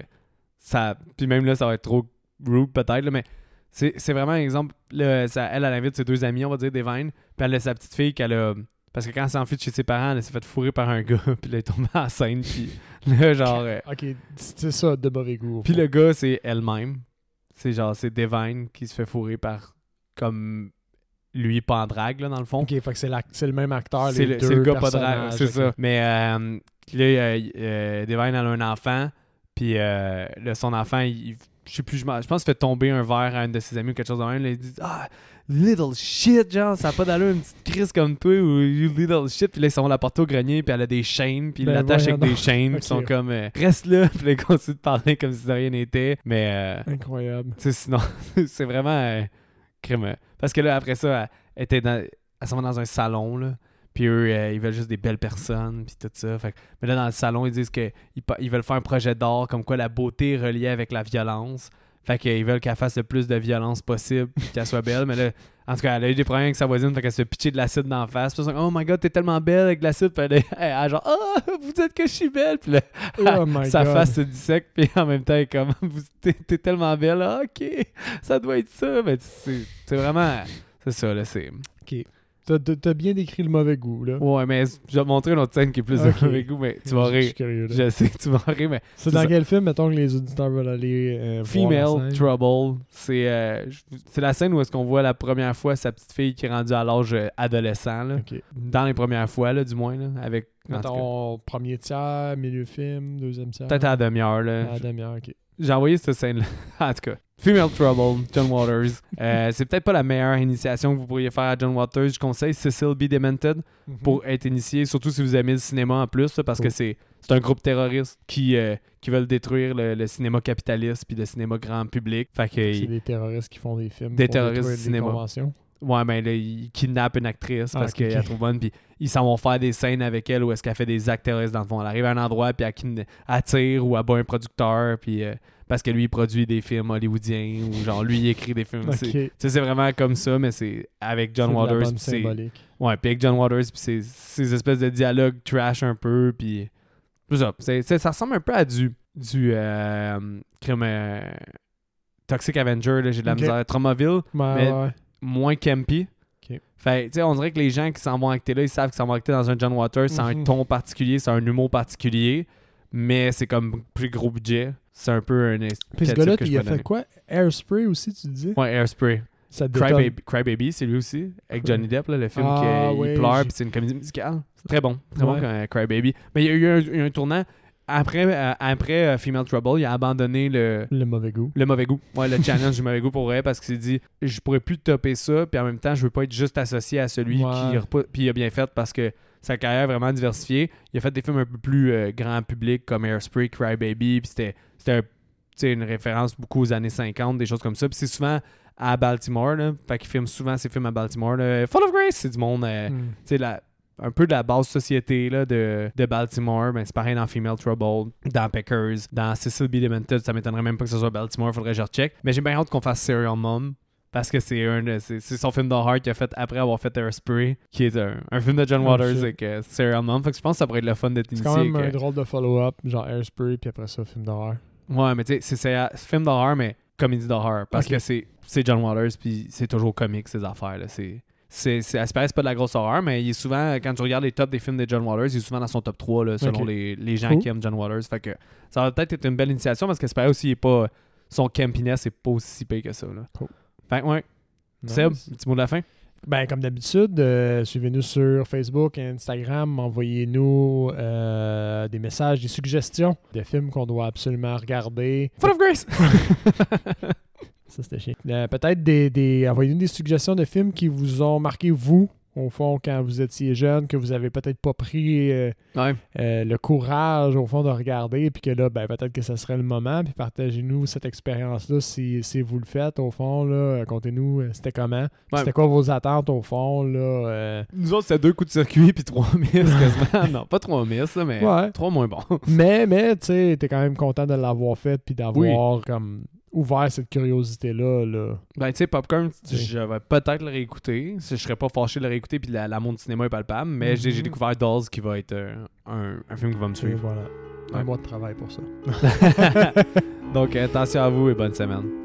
Speaker 1: ça. Puis même là, ça va être trop rude peut-être, mais c'est vraiment un exemple. Là, ça- elle, elle invite ses deux amis, on va dire, Divine. Puis elle a sa petite fille qu'elle a. Parce que quand elle s'enfuit de chez ses parents, elle s'est fait fourrer par un gars, puis là, elle est tombée enceinte, puis là, genre. euh,
Speaker 2: Ok, c'est ça, de mauvais goût.
Speaker 1: puis le gars, c'est elle-même. C'est genre, c'est Divine qui se fait fourrer par. Comme. Lui, pas en drague, là, dans le fond.
Speaker 2: Ok, fait que c'est, le même acteur.
Speaker 1: C'est
Speaker 2: les
Speaker 1: le,
Speaker 2: deux
Speaker 1: c'est le gars pas rêve, c'est ça. Mais euh, là, euh, euh, Devine elle a un enfant, puis son enfant, il- je sais plus, je, pense qu'il fait tomber un verre à une de ses amis ou quelque chose de même. Là, il dit Ah, little shit, genre, ça a pas d'allure, une petite crise comme toi, ou you little shit. Puis là, ils sont la porter au grenier, puis elle a des chaînes, puis ils
Speaker 2: Ben,
Speaker 1: l'attachent avec des chaînes, puis ils sont comme euh, Reste là, puis ils continuent de parler comme si de rien n'était. Mais. euh,
Speaker 2: Incroyable.
Speaker 1: tu sais, sinon, c'est vraiment euh, crime. euh, Parce que là, après ça, elle, était dans, elle s'en va dans un salon, là. Puis eux, euh, ils veulent juste des belles personnes, puis tout ça. Fait que- mais là, dans le salon, ils disent qu'ils ils veulent faire un projet d'art, comme quoi la beauté est reliée avec la violence. Fait qu'ils veulent qu'elle fasse le plus de violence possible, qu'elle soit belle. Mais là, en tout cas, elle a eu des problèmes avec sa voisine, fait qu'elle se fait pitcher de l'acide d'en face. Puis oh my god, t'es tellement belle avec de l'acide. Puis elle est genre, oh, vous dites que je suis belle. Puis là,
Speaker 2: Oh my
Speaker 1: sa
Speaker 2: god.
Speaker 1: face se dissèque, puis en même temps, elle est comme t'es, tellement belle, Ah, ok, ça doit être ça. Mais c'est, vraiment. C'est ça, là, c'est.
Speaker 2: T'as- t'as bien décrit le mauvais goût, là.
Speaker 1: Ouais, mais je vais te montrer une autre scène qui est plus de mauvais goût, mais tu vas rire.
Speaker 2: curieux.
Speaker 1: Je sais que tu vas rire, mais
Speaker 2: C'est dans
Speaker 1: ça.
Speaker 2: quel film, mettons, que les auditeurs veulent aller euh,
Speaker 1: Female? Trouble, c'est, euh, c'est la scène où est-ce qu'on voit la première fois sa petite fille qui est rendue à l'âge euh, adolescent, là. Dans les premières fois, là, du moins, là, avec.
Speaker 2: Mettons, premier tiers, milieu film, deuxième tiers.
Speaker 1: Peut-être à la demi-heure, là.
Speaker 2: À la demi-heure, ok.
Speaker 1: J'ai envoyé cette scène-là. en tout cas, Female Trouble, John Waters. Euh, c'est peut-être pas la meilleure initiation que vous pourriez faire à John Waters. Je conseille Cecil B. Demented pour être initié, surtout si vous aimez le cinéma en plus, là, parce que c'est c'est un groupe terroriste qui, euh, qui veulent détruire le, le cinéma capitaliste puis le cinéma grand public. Fait que,
Speaker 2: C'est des terroristes qui font des films.
Speaker 1: Des terroristes du
Speaker 2: des
Speaker 1: cinéma.
Speaker 2: conventions.
Speaker 1: ouais, ben là, ils kidnappent une actrice
Speaker 2: Ah,
Speaker 1: parce qu'elle
Speaker 2: ok.
Speaker 1: la trouve bonne, puis ils s'en vont faire des scènes avec elle où est-ce qu'elle fait des actes terroristes dans le fond. Elle arrive à un endroit, puis elle, kidna- elle tire ou elle bat un producteur, puis euh, parce que lui, il produit des films hollywoodiens ou genre lui, il écrit des films. C'est- vraiment comme ça, mais c'est avec John Waters. c'est-
Speaker 2: symbolique.
Speaker 1: Ouais, puis avec John Waters, puis ces, ces espèces de dialogues trash un peu, puis tout ça. Ça ressemble un peu à du, du euh, euh, Toxic Avenger, j'ai de la misère. Traumoville,
Speaker 2: Ouais,
Speaker 1: Mais-
Speaker 2: ouais.
Speaker 1: moins campy. Fait, tu sais, on dirait que les gens qui s'en vont acter là, ils savent qu'ils s'en vont acter dans un John Waters, c'est un
Speaker 2: Mhm.
Speaker 1: ton particulier, c'est un humour particulier, mais c'est comme plus gros budget. C'est un peu un.
Speaker 2: Puis ce gars-là, il a fait quoi? Airspray aussi, tu disais
Speaker 1: Ouais, Airspray.
Speaker 2: Ça
Speaker 1: Cry
Speaker 2: détonne.
Speaker 1: Baby, Cry Baby, c'est lui aussi, avec Johnny Depp, là, le film
Speaker 2: Ah,
Speaker 1: qu'il
Speaker 2: oui,
Speaker 1: pleure, puis c'est une comédie musicale. C'est très bon, très bon comme euh, Cry Baby. Mais il y a eu un, eu tournant. Après, euh, après euh, Female Trouble, il a abandonné le,
Speaker 2: Le mauvais goût.
Speaker 1: le mauvais goût. Ouais, le challenge du mauvais goût pour vrai, parce qu'il s'est dit, je pourrais plus topper ça, puis en même temps, je veux pas être juste associé à celui
Speaker 2: Ouais.
Speaker 1: qui. repa- Puis il a bien fait parce que sa carrière est vraiment diversifiée. Il a fait des films un peu plus euh, grand public comme Airspray, Cry Baby, puis c'était une référence beaucoup aux années 50, des choses comme ça. Puis c'est souvent à Baltimore, là. Fait qu'il filme souvent ses films à Baltimore. là. Full of Grace, c'est du monde. euh,
Speaker 2: Hmm.
Speaker 1: tu sais, la- un peu de la base société là, de, de Baltimore. Ben, c'est pareil dans Female Trouble, dans Peckers, dans Cecil B. Demented. Ça m'étonnerait même pas que ce soit Baltimore, faudrait que je recheck. Mais j'ai bien hâte qu'on fasse Serial Mom. Parce que c'est un c'est c'est son film d'horreur qu'il a fait après avoir fait Airspray, qui est un, un film de John
Speaker 2: Oh,
Speaker 1: Waters avec euh, Serial Mom. Fait que je pense que ça pourrait être le fun d'être
Speaker 2: C'est
Speaker 1: initié.
Speaker 2: quand même un
Speaker 1: euh,
Speaker 2: drôle de follow-up, genre Airspray, puis après ça, film d'horreur.
Speaker 1: Ouais, mais tu sais, c'est- c'est un film d'horreur, mais comédie d'horreur. Parce que c'est c'est John Waters, puis c'est toujours comique, ces affaires. là C'est c'est, c'est, c'est pas de la grosse horreur, mais il est souvent, quand tu regardes les tops des films de John Waters, il est souvent dans son top 3, là, selon les, les gens
Speaker 2: Cool.
Speaker 1: qui aiment John Waters. Fait que ça va peut-être être une belle initiation parce que c'est aussi, il est pas, son campiness est pas aussi pire que ça. Là.
Speaker 2: Cool.
Speaker 1: Fait que, ouais.
Speaker 2: Nice.
Speaker 1: Seb, un petit mot de la fin?
Speaker 2: Ben, comme d'habitude, euh, suivez-nous sur Facebook et Instagram. Envoyez-nous euh, des messages, des suggestions de films qu'on doit absolument regarder.
Speaker 1: Foot of Grace!
Speaker 2: Ça, c'était chiant. Euh, Peut-être des, des envoyez-nous des suggestions de films qui vous ont marqué, vous, au fond, quand vous étiez jeune, que vous avez peut-être pas pris euh,
Speaker 1: ouais.
Speaker 2: euh, le courage, au fond, de regarder, puis que là, ben, peut-être que ce serait le moment. Puis partagez-nous cette expérience-là si, si vous le faites, au fond. là. Contez-nous, euh, c'était comment.
Speaker 1: Ouais.
Speaker 2: C'était quoi vos attentes, au fond. là euh.
Speaker 1: Nous autres, c'était deux coups de circuit puis trois miss quasiment. non, pas trois miss, mais
Speaker 2: Ouais.
Speaker 1: trois moins bons.
Speaker 2: Mais, mais tu sais, t'es quand même content de l'avoir fait, puis d'avoir comme ouvert cette curiosité-là. Là.
Speaker 1: Ben, tu sais, Popcorn, je vais peut-être le réécouter. Je serais pas fâché de le réécouter, puis la- du cinéma est palpable. Mais j'ai j'ai
Speaker 2: Mhm.
Speaker 1: découvert Dolls qui va être euh, un, un film qui va me
Speaker 2: Et
Speaker 1: suivre.
Speaker 2: voilà. Un mois de travail pour ça.
Speaker 1: Donc, attention à vous et bonne semaine.